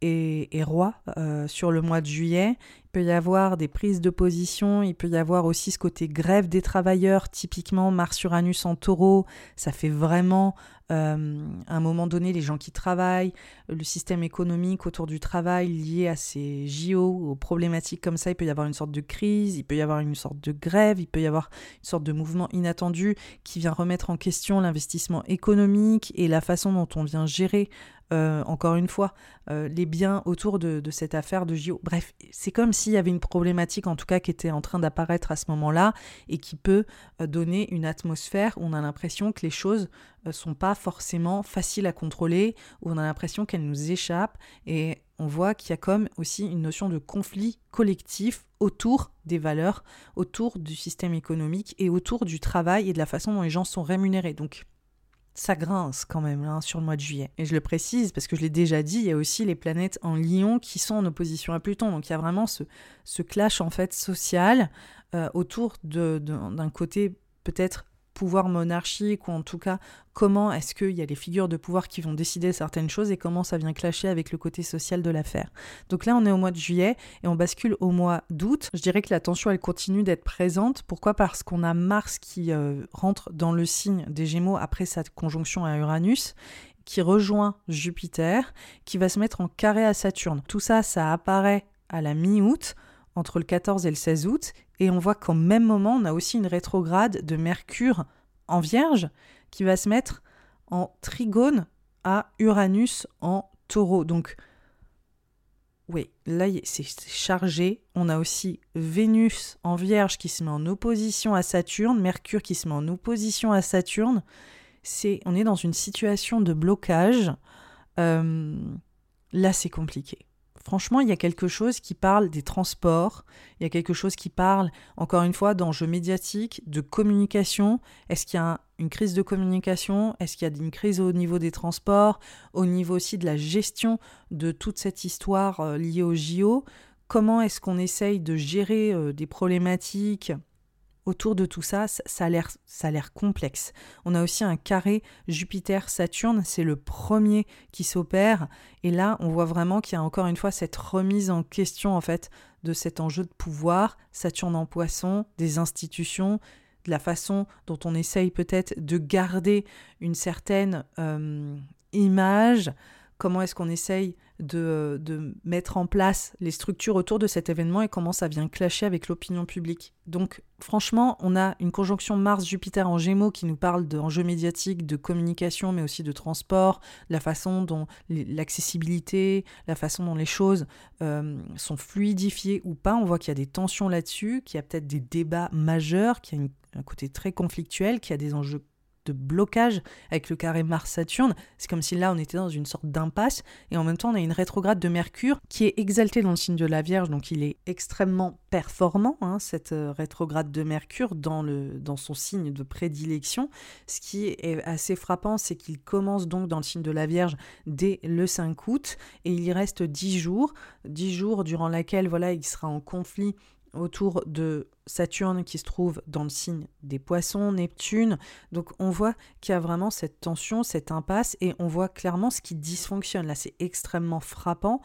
est, roi euh, sur le mois de juillet. Il peut y avoir des prises de position, il peut y avoir aussi ce côté grève des travailleurs, typiquement Mars-Uranus en taureau, ça fait vraiment euh, à un moment donné les gens qui travaillent, le système économique autour du travail lié à ces JO, aux problématiques comme ça, il peut y avoir une sorte de crise, il peut y avoir une sorte de grève, il peut y avoir une sorte de mouvement inattendu qui vient remettre en question l'investissement économique et la façon dont on vient gérer euh, encore une fois, euh, les biens autour de, cette affaire de JO. Bref, c'est comme s'il y avait une problématique en tout cas qui était en train d'apparaître à ce moment-là et qui peut donner une atmosphère où on a l'impression que les choses sont pas forcément faciles à contrôler, où on a l'impression qu'elles nous échappent et on voit qu'il y a comme aussi une notion de conflit collectif autour des valeurs, autour du système économique et autour du travail et de la façon dont les gens sont rémunérés. Donc ça grince quand même hein, sur le mois de juillet. Et je le précise parce que je l'ai déjà dit, il y a aussi les planètes en Lion qui sont en opposition à Pluton. Donc il y a vraiment ce, ce clash en fait social euh, autour d'un côté peut-être pouvoir monarchique ou en tout cas comment est-ce qu'il y a les figures de pouvoir qui vont décider certaines choses et comment ça vient clasher avec le côté social de l'affaire. Donc là on est au mois de juillet et on bascule au mois d'août. Je dirais que la tension elle continue d'être présente. Pourquoi? Parce qu'on a Mars qui euh, rentre dans le signe des Gémeaux après sa conjonction à Uranus qui rejoint Jupiter, qui va se mettre en carré à Saturne. Tout ça, ça apparaît à la mi-août entre le 14 et le 16 août, et on voit qu'au même moment, on a aussi une rétrograde de Mercure en Vierge qui va se mettre en trigone à Uranus en taureau. Donc, oui, là, c'est chargé. On a aussi Vénus en Vierge qui se met en opposition à Saturne, Mercure qui se met en opposition à Saturne. On est dans une situation de blocage. Euh, là, c'est compliqué franchement, il y a quelque chose qui parle des transports, il y a quelque chose qui parle, encore une fois, d'enjeux médiatiques, de communication. Est-ce qu'il y a une crise de communication? Est-ce qu'il y a une crise au niveau des transports Au niveau aussi de la gestion de toute cette histoire euh, liée au JO Comment est-ce qu'on essaye de gérer euh, des problématiques autour de tout ça, ça a l'air complexe. On a aussi un carré Jupiter-Saturne, c'est le premier qui s'opère. Et là, on voit vraiment qu'il y a encore une fois cette remise en question en fait de cet enjeu de pouvoir, Saturne en Poisson, des institutions, de la façon dont on essaye peut-être de garder une certaine euh, image, comment est-ce qu'on essaye de, mettre en place les structures autour de cet événement et comment ça vient clasher avec l'opinion publique. Donc franchement, on a une conjonction Mars-Jupiter en Gémeaux qui nous parle d'enjeux médiatiques, de communication, mais aussi de transport, la façon dont l'accessibilité, la façon dont les choses euh, sont fluidifiées ou pas. On voit qu'il y a des tensions là-dessus, qu'il y a peut-être des débats majeurs, qu'il y a un côté très conflictuel, qu'il y a des enjeux de blocage avec le carré Mars-Saturne. C'est comme si là on était dans une sorte d'impasse et en même temps on a une rétrograde de Mercure qui est exaltée dans le signe de la Vierge, donc il est extrêmement performant, hein, cette euh, rétrograde de Mercure dans, le, dans son signe de prédilection. Ce qui est assez frappant, c'est qu'il commence donc dans le signe de la Vierge dès le 5 août et il y reste 10 jours, 10 jours durant lesquels voilà, il sera en conflit autour de Saturne qui se trouve dans le signe des poissons, Neptune. Donc on voit qu'il y a vraiment cette tension, cette impasse, et on voit clairement ce qui dysfonctionne. Là, c'est extrêmement frappant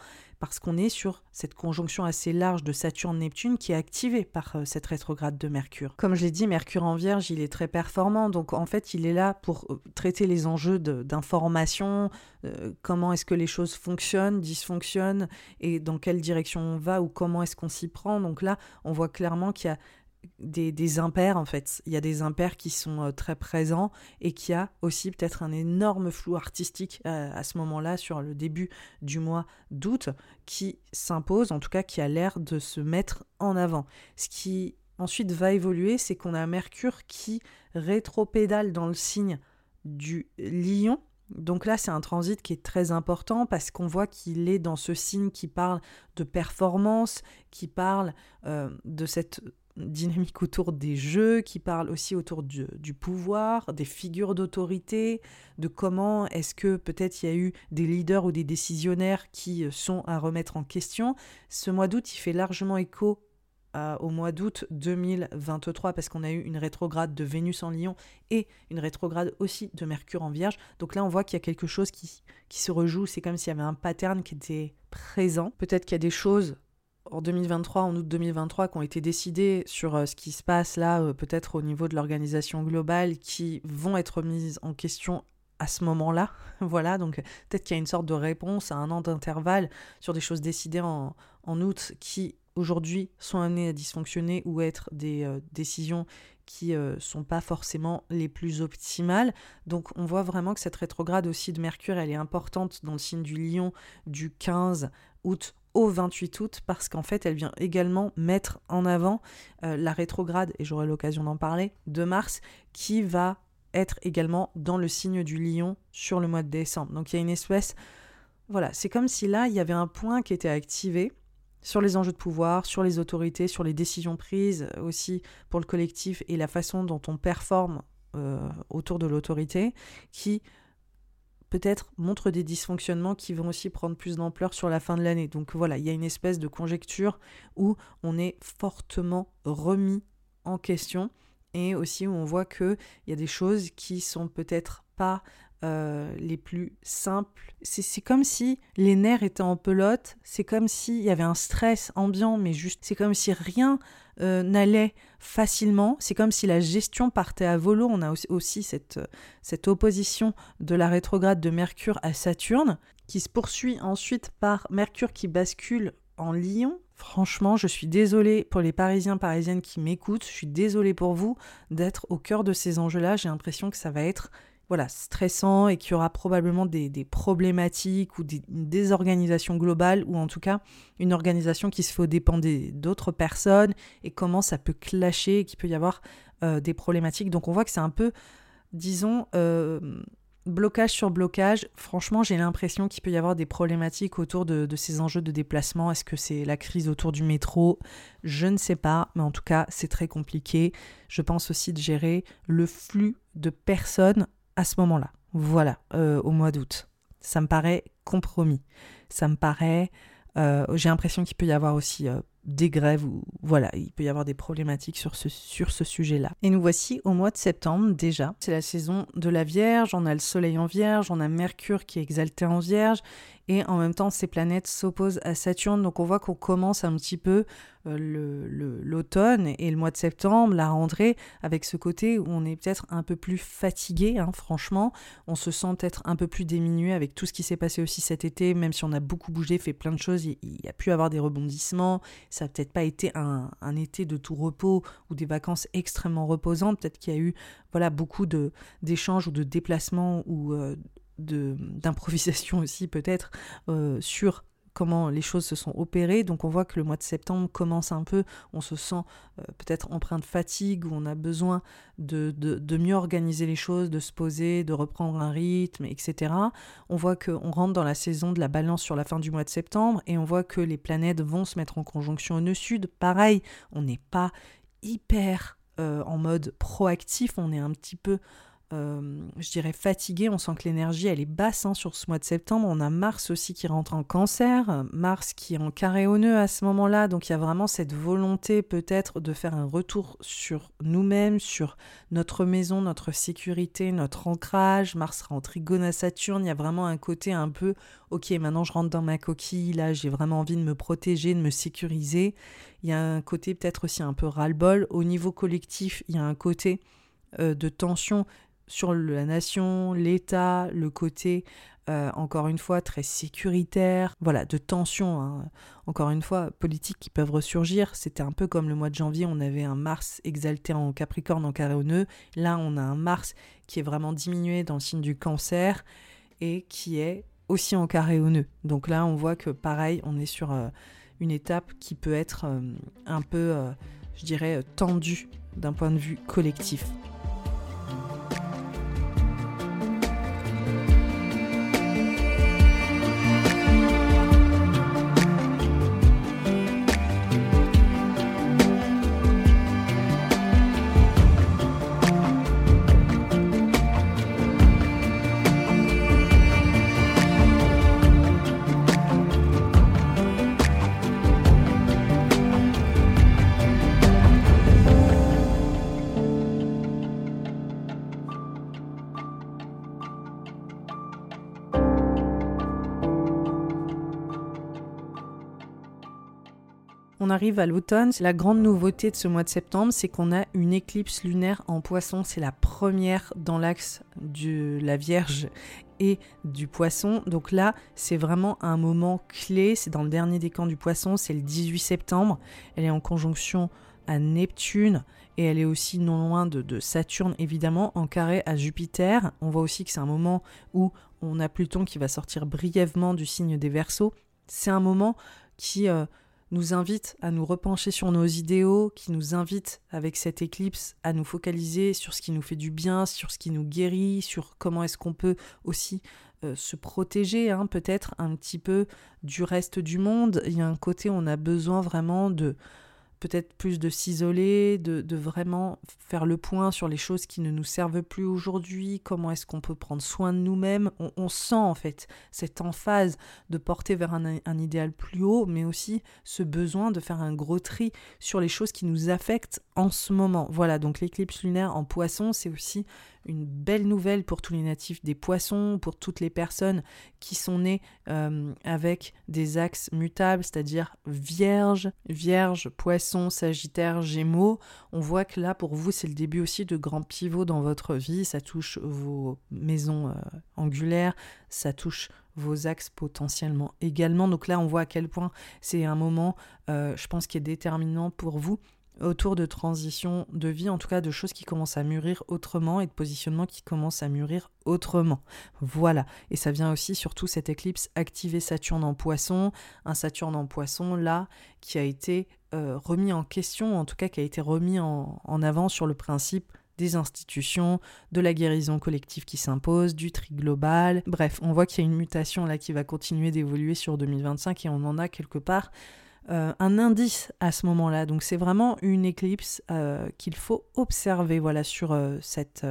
parce qu'on est sur cette conjonction assez large de Saturne-Neptune qui est activée par euh, cette rétrograde de Mercure. Comme je l'ai dit, Mercure en Vierge, il est très performant, donc en fait, il est là pour euh, traiter les enjeux d'information, euh, comment est-ce que les choses fonctionnent, dysfonctionnent, et dans quelle direction on va, ou comment est-ce qu'on s'y prend. Donc là, on voit clairement qu'il y a des, impairs en fait. Il y a des impairs qui sont euh, très présents et qui a aussi peut-être un énorme flou artistique euh, à ce moment-là sur le début du mois d'août qui s'impose, en tout cas qui a l'air de se mettre en avant. Ce qui ensuite va évoluer, c'est qu'on a Mercure qui rétropédale dans le signe du lion. Donc là, c'est un transit qui est très important parce qu'on voit qu'il est dans ce signe qui parle de performance, qui parle euh, de cette dynamique autour des jeux, qui parle aussi autour du, pouvoir, des figures d'autorité, de comment est-ce que peut-être il y a eu des leaders ou des décisionnaires qui sont à remettre en question. Ce mois d'août, il fait largement écho au mois d'août 2023 parce qu'on a eu une rétrograde de Vénus en Lion et une rétrograde aussi de Mercure en Vierge. Donc là, on voit qu'il y a quelque chose qui, qui se rejoue. C'est comme s'il y avait un pattern qui était présent. Peut-être qu'il y a des choses en 2023, en août 2023, qui ont été décidés sur euh, ce qui se passe là, euh, peut-être au niveau de l'organisation globale, qui vont être mises en question à ce moment-là. voilà, donc peut-être qu'il y a une sorte de réponse à un an d'intervalle sur des choses décidées en, août qui aujourd'hui sont amenées à dysfonctionner ou être des euh, décisions qui ne sont pas forcément les plus optimales. Donc on voit vraiment que cette rétrograde aussi de Mercure, elle est importante dans le signe du lion du 15 août au 28 août parce qu'en fait elle vient également mettre en avant euh, la rétrograde, et j'aurai l'occasion d'en parler, de Mars qui va être également dans le signe du lion sur le mois de décembre. Donc il y a une espèce... Voilà, c'est comme si là il y avait un point qui était activé sur les enjeux de pouvoir, sur les autorités, sur les décisions prises aussi pour le collectif et la façon dont on performe euh, autour de l'autorité qui peut-être montre des dysfonctionnements qui vont aussi prendre plus d'ampleur sur la fin de l'année. Donc voilà, il y a une espèce de conjecture où on est fortement remis en question et aussi où on voit qu'il y a des choses qui sont peut-être pas euh, les plus simples. C'est comme si les nerfs étaient en pelote, c'est comme s'il y avait un stress ambiant, mais juste, c'est comme si rien euh, n'allait facilement, c'est comme si la gestion partait à volo. On a aussi, cette, cette opposition de la rétrograde de Mercure à Saturne, qui se poursuit ensuite par Mercure qui bascule en Lion. Franchement, je suis désolée pour les Parisiens, Parisiennes qui m'écoutent. Je suis désolée pour vous d'être au cœur de ces enjeux-là. J'ai l'impression que ça va être voilà, stressant et qu'il y aura probablement des, problématiques ou des, une désorganisation globale ou en tout cas une organisation qui se fait au dépend d'autres personnes et comment ça peut clasher et qu'il peut y avoir euh, des problématiques. Donc on voit que c'est un peu, disons, euh, blocage sur blocage. Franchement, j'ai l'impression qu'il peut y avoir des problématiques autour de ces enjeux de déplacement. Est-ce que c'est la crise autour du métro? Je ne sais pas, mais en tout cas, c'est très compliqué. Je pense aussi de gérer le flux de personnes à ce moment-là. Voilà, euh, au mois d'août. Ça me paraît compromis. Ça me paraît. Euh, j'ai l'impression qu'il peut y avoir aussi euh, des grèves ou voilà, il peut y avoir des problématiques sur ce, sur ce sujet-là. Et nous voici au mois de septembre déjà. C'est la saison de la Vierge, on a le Soleil en Vierge, on a Mercure qui est exalté en Vierge, et en même temps ces planètes s'opposent à Saturne, donc on voit qu'on commence un petit peu euh, l'automne et le mois de septembre, la rentrée, avec ce côté où on est peut-être un peu plus fatigué, hein, franchement, on se sent peut-être un peu plus diminué avec tout ce qui s'est passé aussi cet été, même si on a beaucoup bougé, fait plein de choses, il, y a pu avoir des rebondissements, ça n'a peut-être pas été un, été de tout repos ou des vacances extrêmement reposantes, peut-être qu'il y a eu voilà beaucoup d'échanges ou de déplacements ou euh, d'improvisation aussi peut-être euh, sur comment les choses se sont opérées. Donc on voit que le mois de septembre commence un peu, on se sent euh, peut-être empreint de fatigue, où on a besoin de, de, mieux organiser les choses, de se poser, de reprendre un rythme, etc. On voit qu'on rentre dans la saison de la balance sur la fin du mois de septembre et on voit que les planètes vont se mettre en conjonction au nœud sud. Pareil, on n'est pas hyper euh, en mode proactif, on est un petit peu euh, je dirais, fatigué. On sent que l'énergie, elle est basse hein, sur ce mois de septembre. On a Mars aussi qui rentre en cancer, Mars qui est en carré au nœud à ce moment-là. Donc il y a vraiment cette volonté peut-être de faire un retour sur nous-mêmes, sur notre maison, notre sécurité, notre ancrage. Mars sera en trigone à Saturne. Il y a vraiment un côté un peu, ok, maintenant je rentre dans ma coquille, là j'ai vraiment envie de me protéger, de me sécuriser. Il y a un côté peut-être aussi un peu ras-le-bol. Au niveau collectif, il y a un côté euh, de tension sur la nation, l'État, le côté, euh, encore une fois, très sécuritaire, voilà, de tensions, hein. encore une fois, politiques qui peuvent ressurgir. C'était un peu comme le mois de janvier, on avait un Mars exalté en Capricorne, en carré au nœud. Là, on a un Mars qui est vraiment diminué dans le signe du cancer et qui est aussi en carré au nœud. Donc là, on voit que pareil, on est sur euh, une étape qui peut être euh, un peu, je dirais, tendue d'un point de vue collectif. Arrive à l'automne. La grande nouveauté de ce mois de septembre, c'est qu'on a une éclipse lunaire en poisson. C'est la première dans l'axe de la Vierge et du poisson. Donc là, c'est vraiment un moment clé. C'est dans le dernier décan du poisson. C'est le 18 septembre. Elle est en conjonction à Neptune et elle est aussi non loin de, Saturne évidemment en carré à Jupiter. On voit aussi que c'est un moment où on a Pluton qui va sortir brièvement du signe des Verseaux. C'est un moment qui euh, nous invite à nous repencher sur nos idéaux, qui nous invite avec cette éclipse à nous focaliser sur ce qui nous fait du bien, sur ce qui nous guérit, sur comment est-ce qu'on peut aussi euh, se protéger hein, peut-être un petit peu du reste du monde. Il y a un côté où on a besoin vraiment de peut-être plus de s'isoler, de, vraiment faire le point sur les choses qui ne nous servent plus aujourd'hui, comment est-ce qu'on peut prendre soin de nous-mêmes. On, sent en fait cette emphase de porter vers un, un, idéal plus haut, mais aussi ce besoin de faire un gros tri sur les choses qui nous affectent en ce moment. Voilà, donc l'éclipse lunaire en poisson, c'est aussi une belle nouvelle pour tous les natifs des poissons, pour toutes les personnes qui sont nées euh, avec des axes mutables, c'est-à-dire vierge, vierge, poisson, sagittaire, gémeaux. On voit que là, pour vous, c'est le début aussi de grands pivots dans votre vie. Ça touche vos maisons euh, angulaires, ça touche vos axes potentiellement également. Donc là, on voit à quel point c'est un moment, euh, je pense, qui est déterminant pour vous autour de transition de vie, en tout cas de choses qui commencent à mûrir autrement et de positionnements qui commencent à mûrir autrement. Voilà. Et ça vient aussi surtout cette éclipse activer Saturne en poisson, un Saturne en poisson là qui a été euh, remis en question, en tout cas qui a été remis en, en avant sur le principe des institutions, de la guérison collective qui s'impose, du tri global. Bref, on voit qu'il y a une mutation là qui va continuer d'évoluer sur 2025 et on en a quelque part euh, un indice à ce moment-là. Donc c'est vraiment une éclipse euh, qu'il faut observer voilà, sur euh, cette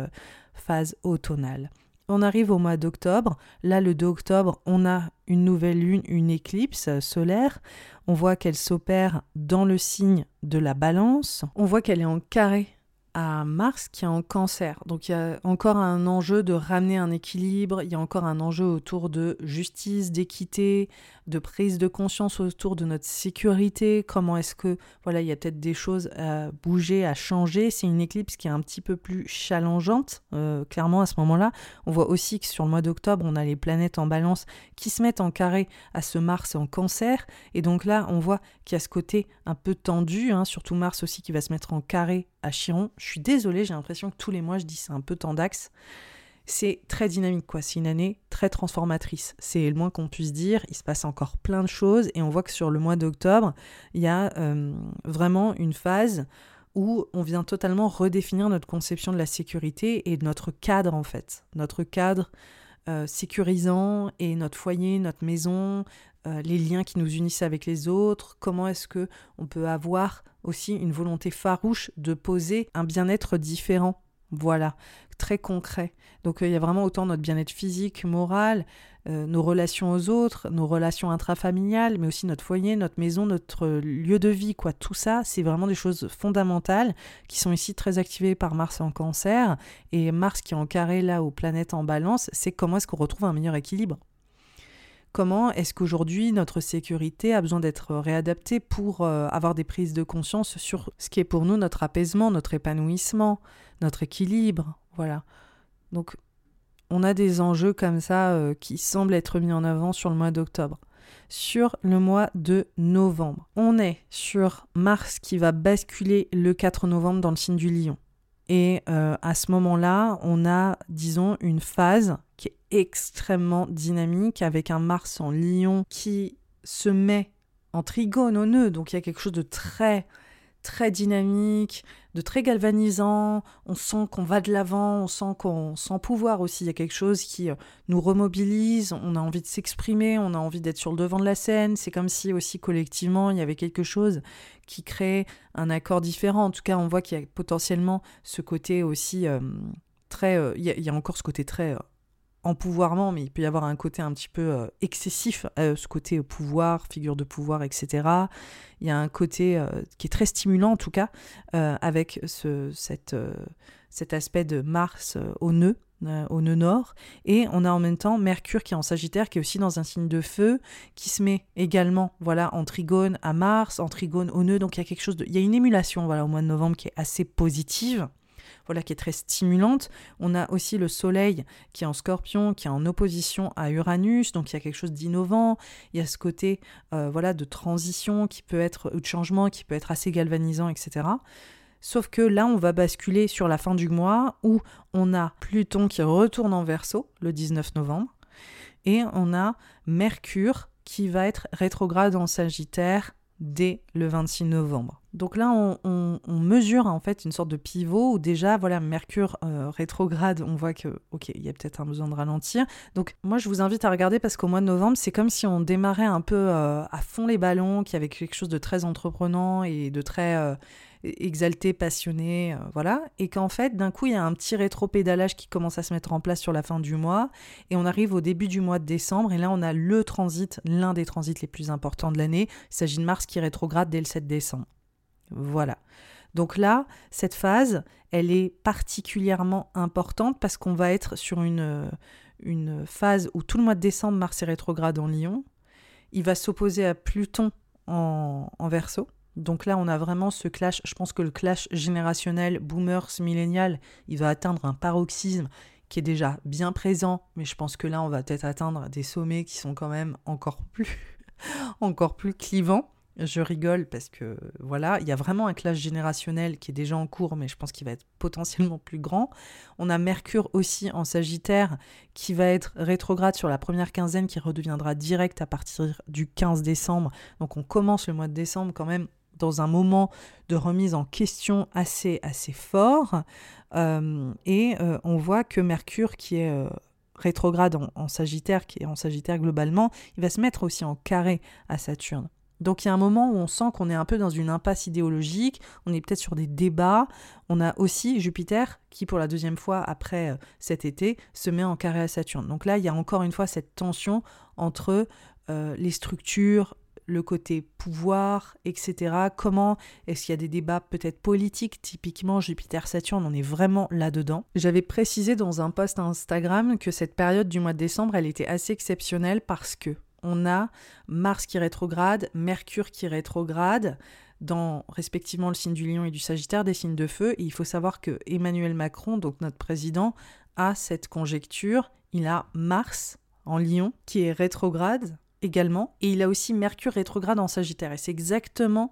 phase automnale. On arrive au mois d'octobre. Là, le 2 octobre, on a une nouvelle lune, une éclipse solaire. On voit qu'elle s'opère dans le signe de la balance. On voit qu'elle est en carré à Mars qui est en cancer. Donc il y a encore un enjeu de ramener un équilibre, il y a encore un enjeu autour de justice, d'équité, de prise de conscience autour de notre sécurité, comment est-ce que voilà, il y a peut-être des choses à bouger, à changer. C'est une éclipse qui est un petit peu plus challengeante, euh, clairement à ce moment-là. On voit aussi que sur le mois d'octobre, on a les planètes en balance qui se mettent en carré à ce Mars en cancer. Et donc là, on voit qu'il y a ce côté un peu tendu, hein, surtout Mars aussi qui va se mettre en carré à Chiron. Je suis désolée, j'ai l'impression que tous les mois je dis c'est un peu tendax c'est très dynamique, quoi. C'est une année très transformatrice. C'est le moins qu'on puisse dire. Il se passe encore plein de choses et on voit que sur le mois d'octobre, il y a euh, vraiment une phase où on vient totalement redéfinir notre conception de la sécurité et de notre cadre, en fait. Notre cadre euh, sécurisant et notre foyer, notre maison, euh, les liens qui nous unissent avec les autres. Comment est-ce que on peut avoir aussi une volonté farouche de poser un bien-être différent Voilà, très concret. Donc il y a vraiment autant notre bien-être physique, moral, nos relations aux autres, nos relations intrafamiliales, mais aussi notre foyer, notre maison, notre lieu de vie, quoi. Tout ça, c'est vraiment des choses fondamentales qui sont ici très activées par Mars en cancer. Et Mars qui est en carré là aux planètes en balance, c'est comment est-ce qu'on retrouve un meilleur équilibre Comment est-ce qu'aujourd'hui notre sécurité a besoin d'être réadaptée pour euh, avoir des prises de conscience sur ce qui est pour nous notre apaisement, notre épanouissement, notre équilibre Voilà. Donc on a des enjeux comme ça euh, qui semblent être mis en avant sur le mois d'octobre. Sur le mois de novembre, on est sur Mars qui va basculer le 4 novembre dans le signe du lion. Et euh, à ce moment-là, on a, disons, une phase qui est extrêmement dynamique avec un Mars en lion qui se met en trigone au nœud. Donc il y a quelque chose de très très dynamique, de très galvanisant. On sent qu'on va de l'avant, on sent qu'on sent pouvoir aussi. Il y a quelque chose qui euh, nous remobilise, on a envie de s'exprimer, on a envie d'être sur le devant de la scène. C'est comme si aussi collectivement, il y avait quelque chose qui crée un accord différent. En tout cas, on voit qu'il y a potentiellement ce côté aussi euh, très... Euh, il, y a, encore ce côté très empouvoirment, mais il peut y avoir un côté un petit peu euh, excessif, euh, ce côté euh, pouvoir, figure de pouvoir, etc. Il y a un côté qui est très stimulant en tout cas, avec ce, cet aspect de Mars au nœud, au nœud nord, et on a en même temps Mercure qui est en Sagittaire, qui est aussi dans un signe de feu, qui se met également, voilà, en trigone à Mars, en trigone au nœud, donc il y a quelque chose de, il y a une émulation, voilà, au mois de novembre qui est assez positive voilà, qui est très stimulante. On a aussi le Soleil qui est en Scorpion, qui est en opposition à Uranus, donc il y a quelque chose d'innovant. Il y a ce côté, euh, voilà, de transition qui peut être ou de changement qui peut être assez galvanisant, etc. Sauf que là, on va basculer sur la fin du mois où on a Pluton qui retourne en Verseau le 19 novembre et on a Mercure qui va être rétrograde en Sagittaire dès le 26 novembre. Donc là, on, mesure en fait une sorte de pivot où déjà, voilà, Mercure euh, rétrograde, on voit que, ok, il y a peut-être un besoin de ralentir. Donc moi, je vous invite à regarder parce qu'au mois de novembre, c'est comme si on démarrait un peu euh, à fond les ballons, qu'il y avait quelque chose de très entreprenant et de très euh, exalté, passionné, voilà. Et qu'en fait, d'un coup, il y a un petit rétro-pédalage qui commence à se mettre en place sur la fin du mois. Et on arrive au début du mois de décembre. Et là, on a le transit, l'un des transits les plus importants de l'année. Il s'agit de Mars qui rétrograde dès le 7 décembre. Voilà. Donc là, cette phase, elle est particulièrement importante parce qu'on va être sur une, une phase où tout le mois de décembre, Mars est rétrograde en Lion. Il va s'opposer à Pluton en, en Verseau. Donc là, on a vraiment ce clash. Je pense que le clash générationnel, boomers, millénial, il va atteindre un paroxysme qui est déjà bien présent, mais je pense que là, on va peut-être atteindre des sommets qui sont quand même encore plus, encore plus clivants. Je rigole parce que voilà, il y a vraiment un clash générationnel qui est déjà en cours, mais je pense qu'il va être potentiellement plus grand. On a Mercure aussi en Sagittaire qui va être rétrograde sur la première quinzaine, qui redeviendra direct à partir du 15 décembre. Donc on commence le mois de décembre quand même dans un moment de remise en question assez assez fort. Euh, et euh, on voit que Mercure qui est euh, rétrograde en Sagittaire, qui est en Sagittaire globalement, il va se mettre aussi en carré à Saturne. Donc il y a un moment où on sent qu'on est un peu dans une impasse idéologique, on est peut-être sur des débats. On a aussi Jupiter qui, pour la deuxième fois après cet été, se met en carré à Saturne. Donc là, il y a encore une fois cette tension entre les structures, le côté pouvoir, etc. Comment est-ce qu'il y a des débats peut-être politiques? Typiquement, Jupiter-Saturne, on est vraiment là-dedans. J'avais précisé dans un post Instagram que cette période du mois de décembre, elle était assez exceptionnelle parce que on a Mars qui rétrograde, Mercure qui rétrograde, dans respectivement le signe du lion et du sagittaire, des signes de feu. Et il faut savoir que Emmanuel Macron, donc notre président, a cette conjecture. Il a Mars en lion qui est rétrograde également. Et il a aussi Mercure rétrograde en sagittaire. Et c'est exactement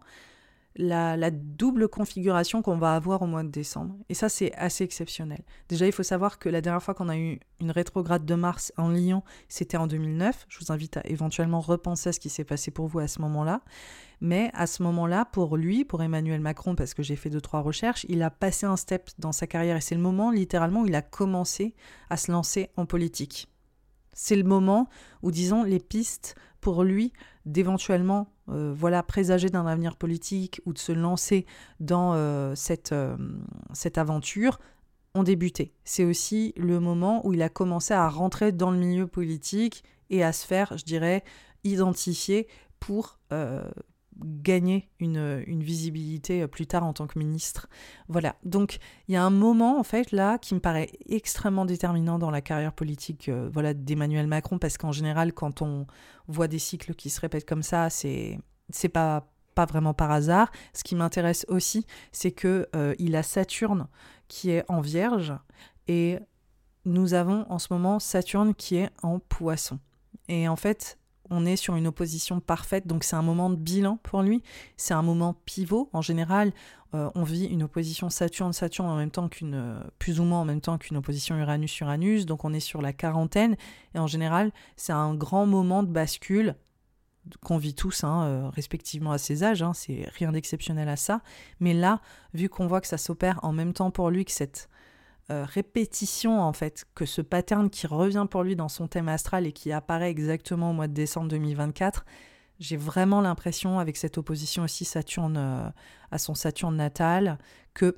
la, double configuration qu'on va avoir au mois de décembre. Et ça, c'est assez exceptionnel. Déjà, il faut savoir que la dernière fois qu'on a eu une rétrograde de Mars en Lyon, c'était en 2009. Je vous invite à éventuellement repenser à ce qui s'est passé pour vous à ce moment-là. Mais à ce moment-là, pour lui, pour Emmanuel Macron, parce que j'ai fait deux, trois recherches, il a passé un step dans sa carrière et c'est le moment, littéralement, où il a commencé à se lancer en politique. C'est le moment où, disons, les pistes pour lui d'éventuellement euh, voilà présager d'un avenir politique ou de se lancer dans euh, cette, euh, cette aventure ont débuté. C'est aussi le moment où il a commencé à rentrer dans le milieu politique et à se faire, je dirais, identifier pour gagner une, visibilité plus tard en tant que ministre. Voilà, donc il y a un moment en fait là qui me paraît extrêmement déterminant dans la carrière politique euh, voilà, d'Emmanuel Macron parce qu'en général quand on voit des cycles qui se répètent comme ça, c'est c'est pas pas vraiment par hasard. Ce qui m'intéresse aussi, c'est que euh, il a Saturne qui est en Vierge et nous avons en ce moment Saturne qui est en Poisson. Et en fait, on est sur une opposition parfaite, donc c'est un moment de bilan pour lui, c'est un moment pivot. En général, euh, on vit une opposition Saturne-Saturne en même temps qu'une, euh, plus ou moins en même temps qu'une opposition Uranus-Uranus, donc on est sur la quarantaine, et en général, c'est un grand moment de bascule qu'on vit tous, hein, euh, respectivement à ces âges, hein, c'est rien d'exceptionnel à ça. Mais là, vu qu'on voit que ça s'opère en même temps pour lui, que cette euh, répétition, en fait, que ce pattern qui revient pour lui dans son thème astral et qui apparaît exactement au mois de décembre 2024, j'ai vraiment l'impression, avec cette opposition aussi Saturne euh, à son Saturne natal, qu'il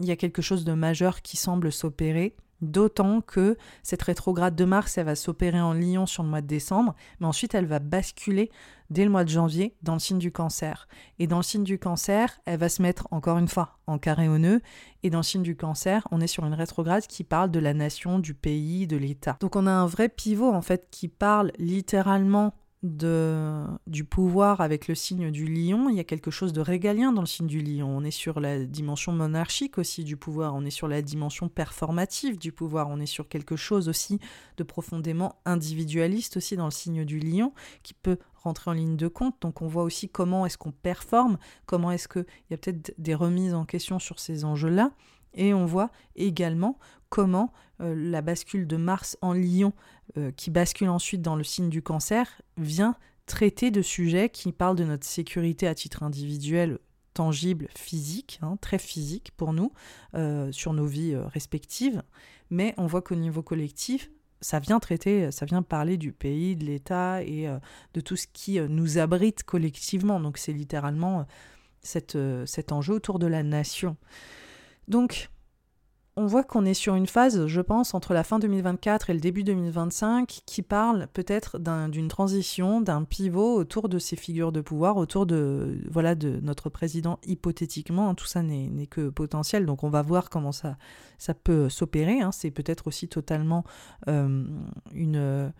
y a quelque chose de majeur qui semble s'opérer D'autant que cette rétrograde de Mars, elle va s'opérer en Lion sur le mois de décembre, mais ensuite elle va basculer dès le mois de janvier dans le signe du cancer. Et dans le signe du cancer, elle va se mettre encore une fois en carré au nœud. Et dans le signe du cancer, on est sur une rétrograde qui parle de la nation, du pays, de l'État. Donc on a un vrai pivot en fait qui parle littéralement de, du pouvoir avec le signe du lion, il y a quelque chose de régalien dans le signe du lion. On est sur la dimension monarchique aussi du pouvoir, on est sur la dimension performative du pouvoir, on est sur quelque chose aussi de profondément individualiste aussi dans le signe du lion qui peut rentrer en ligne de compte. Donc on voit aussi comment est-ce qu'on performe, comment est-ce qu'il y a peut-être des remises en question sur ces enjeux-là. Et on voit également comment euh, la bascule de Mars en Lion, euh, qui bascule ensuite dans le signe du cancer, vient traiter de sujets qui parlent de notre sécurité à titre individuel tangible, physique, hein, très physique pour nous, euh, sur nos vies respectives. Mais on voit qu'au niveau collectif, ça vient traiter, ça vient parler du pays, de l'État et de tout ce qui nous abrite collectivement. Donc c'est littéralement cet enjeu autour de la nation. Donc on voit qu'on est sur une phase, je pense, entre la fin 2024 et le début 2025 qui parle peut-être d'une transition, d'un pivot autour de ces figures de pouvoir, autour de, voilà, de notre président hypothétiquement. Tout ça n'est que potentiel, donc on va voir comment ça, ça peut s'opérer. Hein. C'est peut-être aussi totalement euh, une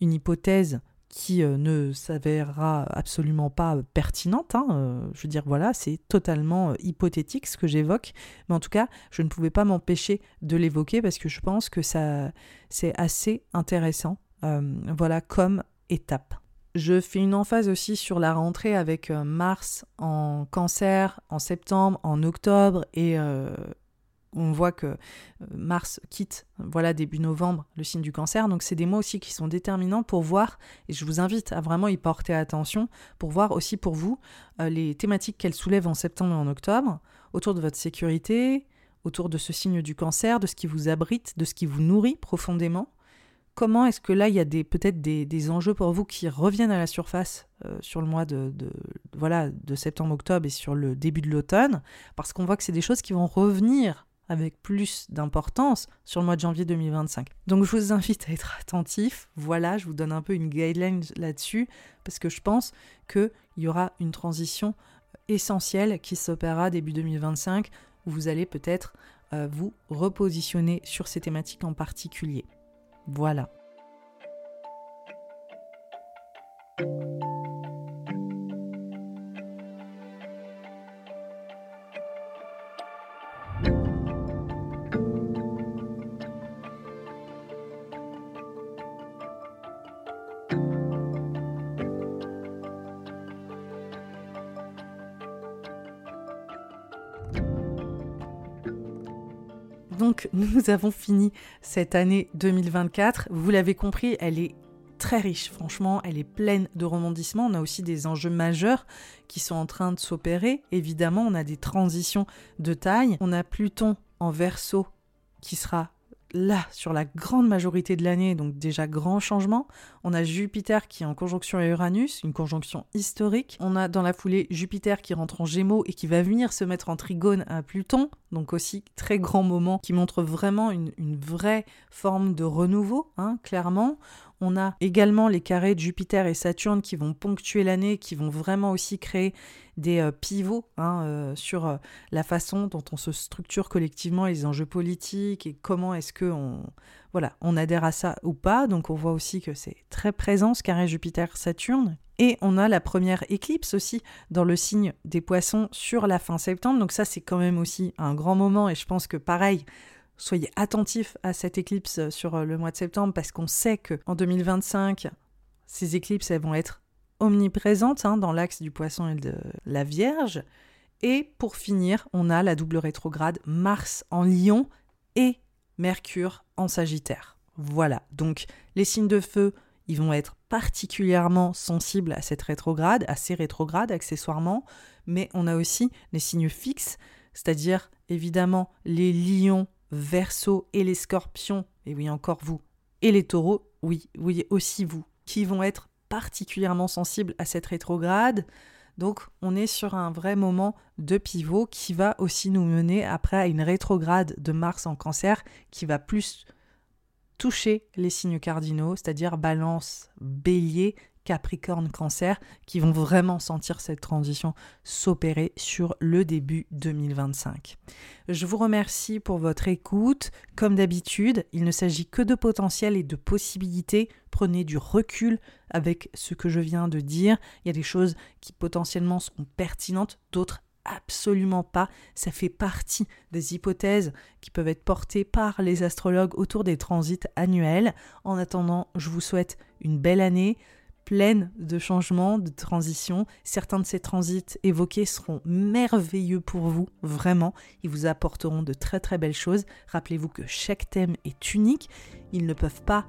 hypothèse qui euh, ne s'avérera absolument pas euh, pertinente. Hein, euh, je veux dire, voilà, c'est totalement hypothétique ce que j'évoque, mais en tout cas, je ne pouvais pas m'empêcher de l'évoquer parce que je pense que ça, c'est assez intéressant, voilà, comme étape. Je fais une emphase aussi sur la rentrée avec Mars en cancer en septembre, en octobre et on voit que euh, Mars quitte, voilà, début novembre, le signe du cancer. Donc, c'est des mois aussi qui sont déterminants pour voir, et je vous invite à vraiment y porter attention, pour voir aussi pour vous euh, les thématiques qu'elle soulève en septembre et en octobre, autour de votre sécurité, autour de ce signe du cancer, de ce qui vous abrite, de ce qui vous nourrit profondément. Comment est-ce que là, il y a peut-être des, enjeux pour vous qui reviennent à la surface euh, sur le mois de, voilà, de septembre-octobre et sur le début de l'automne? Parce qu'on voit que c'est des choses qui vont revenir avec plus d'importance sur le mois de janvier 2025. Donc je vous invite à être attentif. Voilà, je vous donne un peu une guideline là-dessus parce que je pense qu'il y aura une transition essentielle qui s'opérera début 2025 où vous allez peut-être euh, vous repositionner sur ces thématiques en particulier. Voilà. Nous avons fini cette année 2024. Vous l'avez compris, elle est très riche, franchement, elle est pleine de rebondissements. On a aussi des enjeux majeurs qui sont en train de s'opérer. Évidemment, on a des transitions de taille. On a Pluton en verso qui sera là, sur la grande majorité de l'année, donc déjà grand changement. On a Jupiter qui est en conjonction à Uranus, une conjonction historique. On a dans la foulée Jupiter qui rentre en Gémeaux et qui va venir se mettre en trigone à Pluton, donc aussi très grand moment qui montre vraiment une, vraie forme de renouveau, hein, clairement. On a également les carrés de Jupiter et Saturne qui vont ponctuer l'année, qui vont vraiment aussi créer des euh, pivots hein, euh, sur euh, la façon dont on se structure collectivement les enjeux politiques et comment est-ce que on, voilà, on adhère à ça ou pas. Donc on voit aussi que c'est très présent ce carré Jupiter-Saturne. Et on a la première éclipse aussi dans le signe des poissons sur la fin septembre. Donc ça c'est quand même aussi un grand moment et je pense que pareil, soyez attentifs à cette éclipse euh, sur euh, le mois de septembre parce qu'on sait que en 2025, ces éclipses vont être omniprésentes hein, dans l'axe du poisson et de la Vierge. Et pour finir, on a la double rétrograde Mars en Lion et Mercure en Sagittaire. Voilà, donc les signes de feu, ils vont être particulièrement sensibles à cette rétrograde, à ces rétrogrades accessoirement, mais on a aussi les signes fixes, c'est-à-dire évidemment les lions, Verseau et les scorpions, et oui encore vous, et les taureaux, oui, oui aussi vous, qui vont être particulièrement sensibles à cette rétrograde. Donc on est sur un vrai moment de pivot qui va aussi nous mener après à une rétrograde de Mars en cancer qui va plus toucher les signes cardinaux, c'est-à-dire balance, bélier, Capricorne, Cancer, qui vont vraiment sentir cette transition s'opérer sur le début 2025. Je vous remercie pour votre écoute. Comme d'habitude, il ne s'agit que de potentiel et de possibilités. Prenez du recul avec ce que je viens de dire. Il y a des choses qui potentiellement sont pertinentes, d'autres absolument pas. Ça fait partie des hypothèses qui peuvent être portées par les astrologues autour des transits annuels. En attendant, je vous souhaite une belle année pleine de changements, de transitions. Certains de ces transits évoqués seront merveilleux pour vous, vraiment. Ils vous apporteront de très très belles choses. Rappelez-vous que chaque thème est unique. Ils ne peuvent pas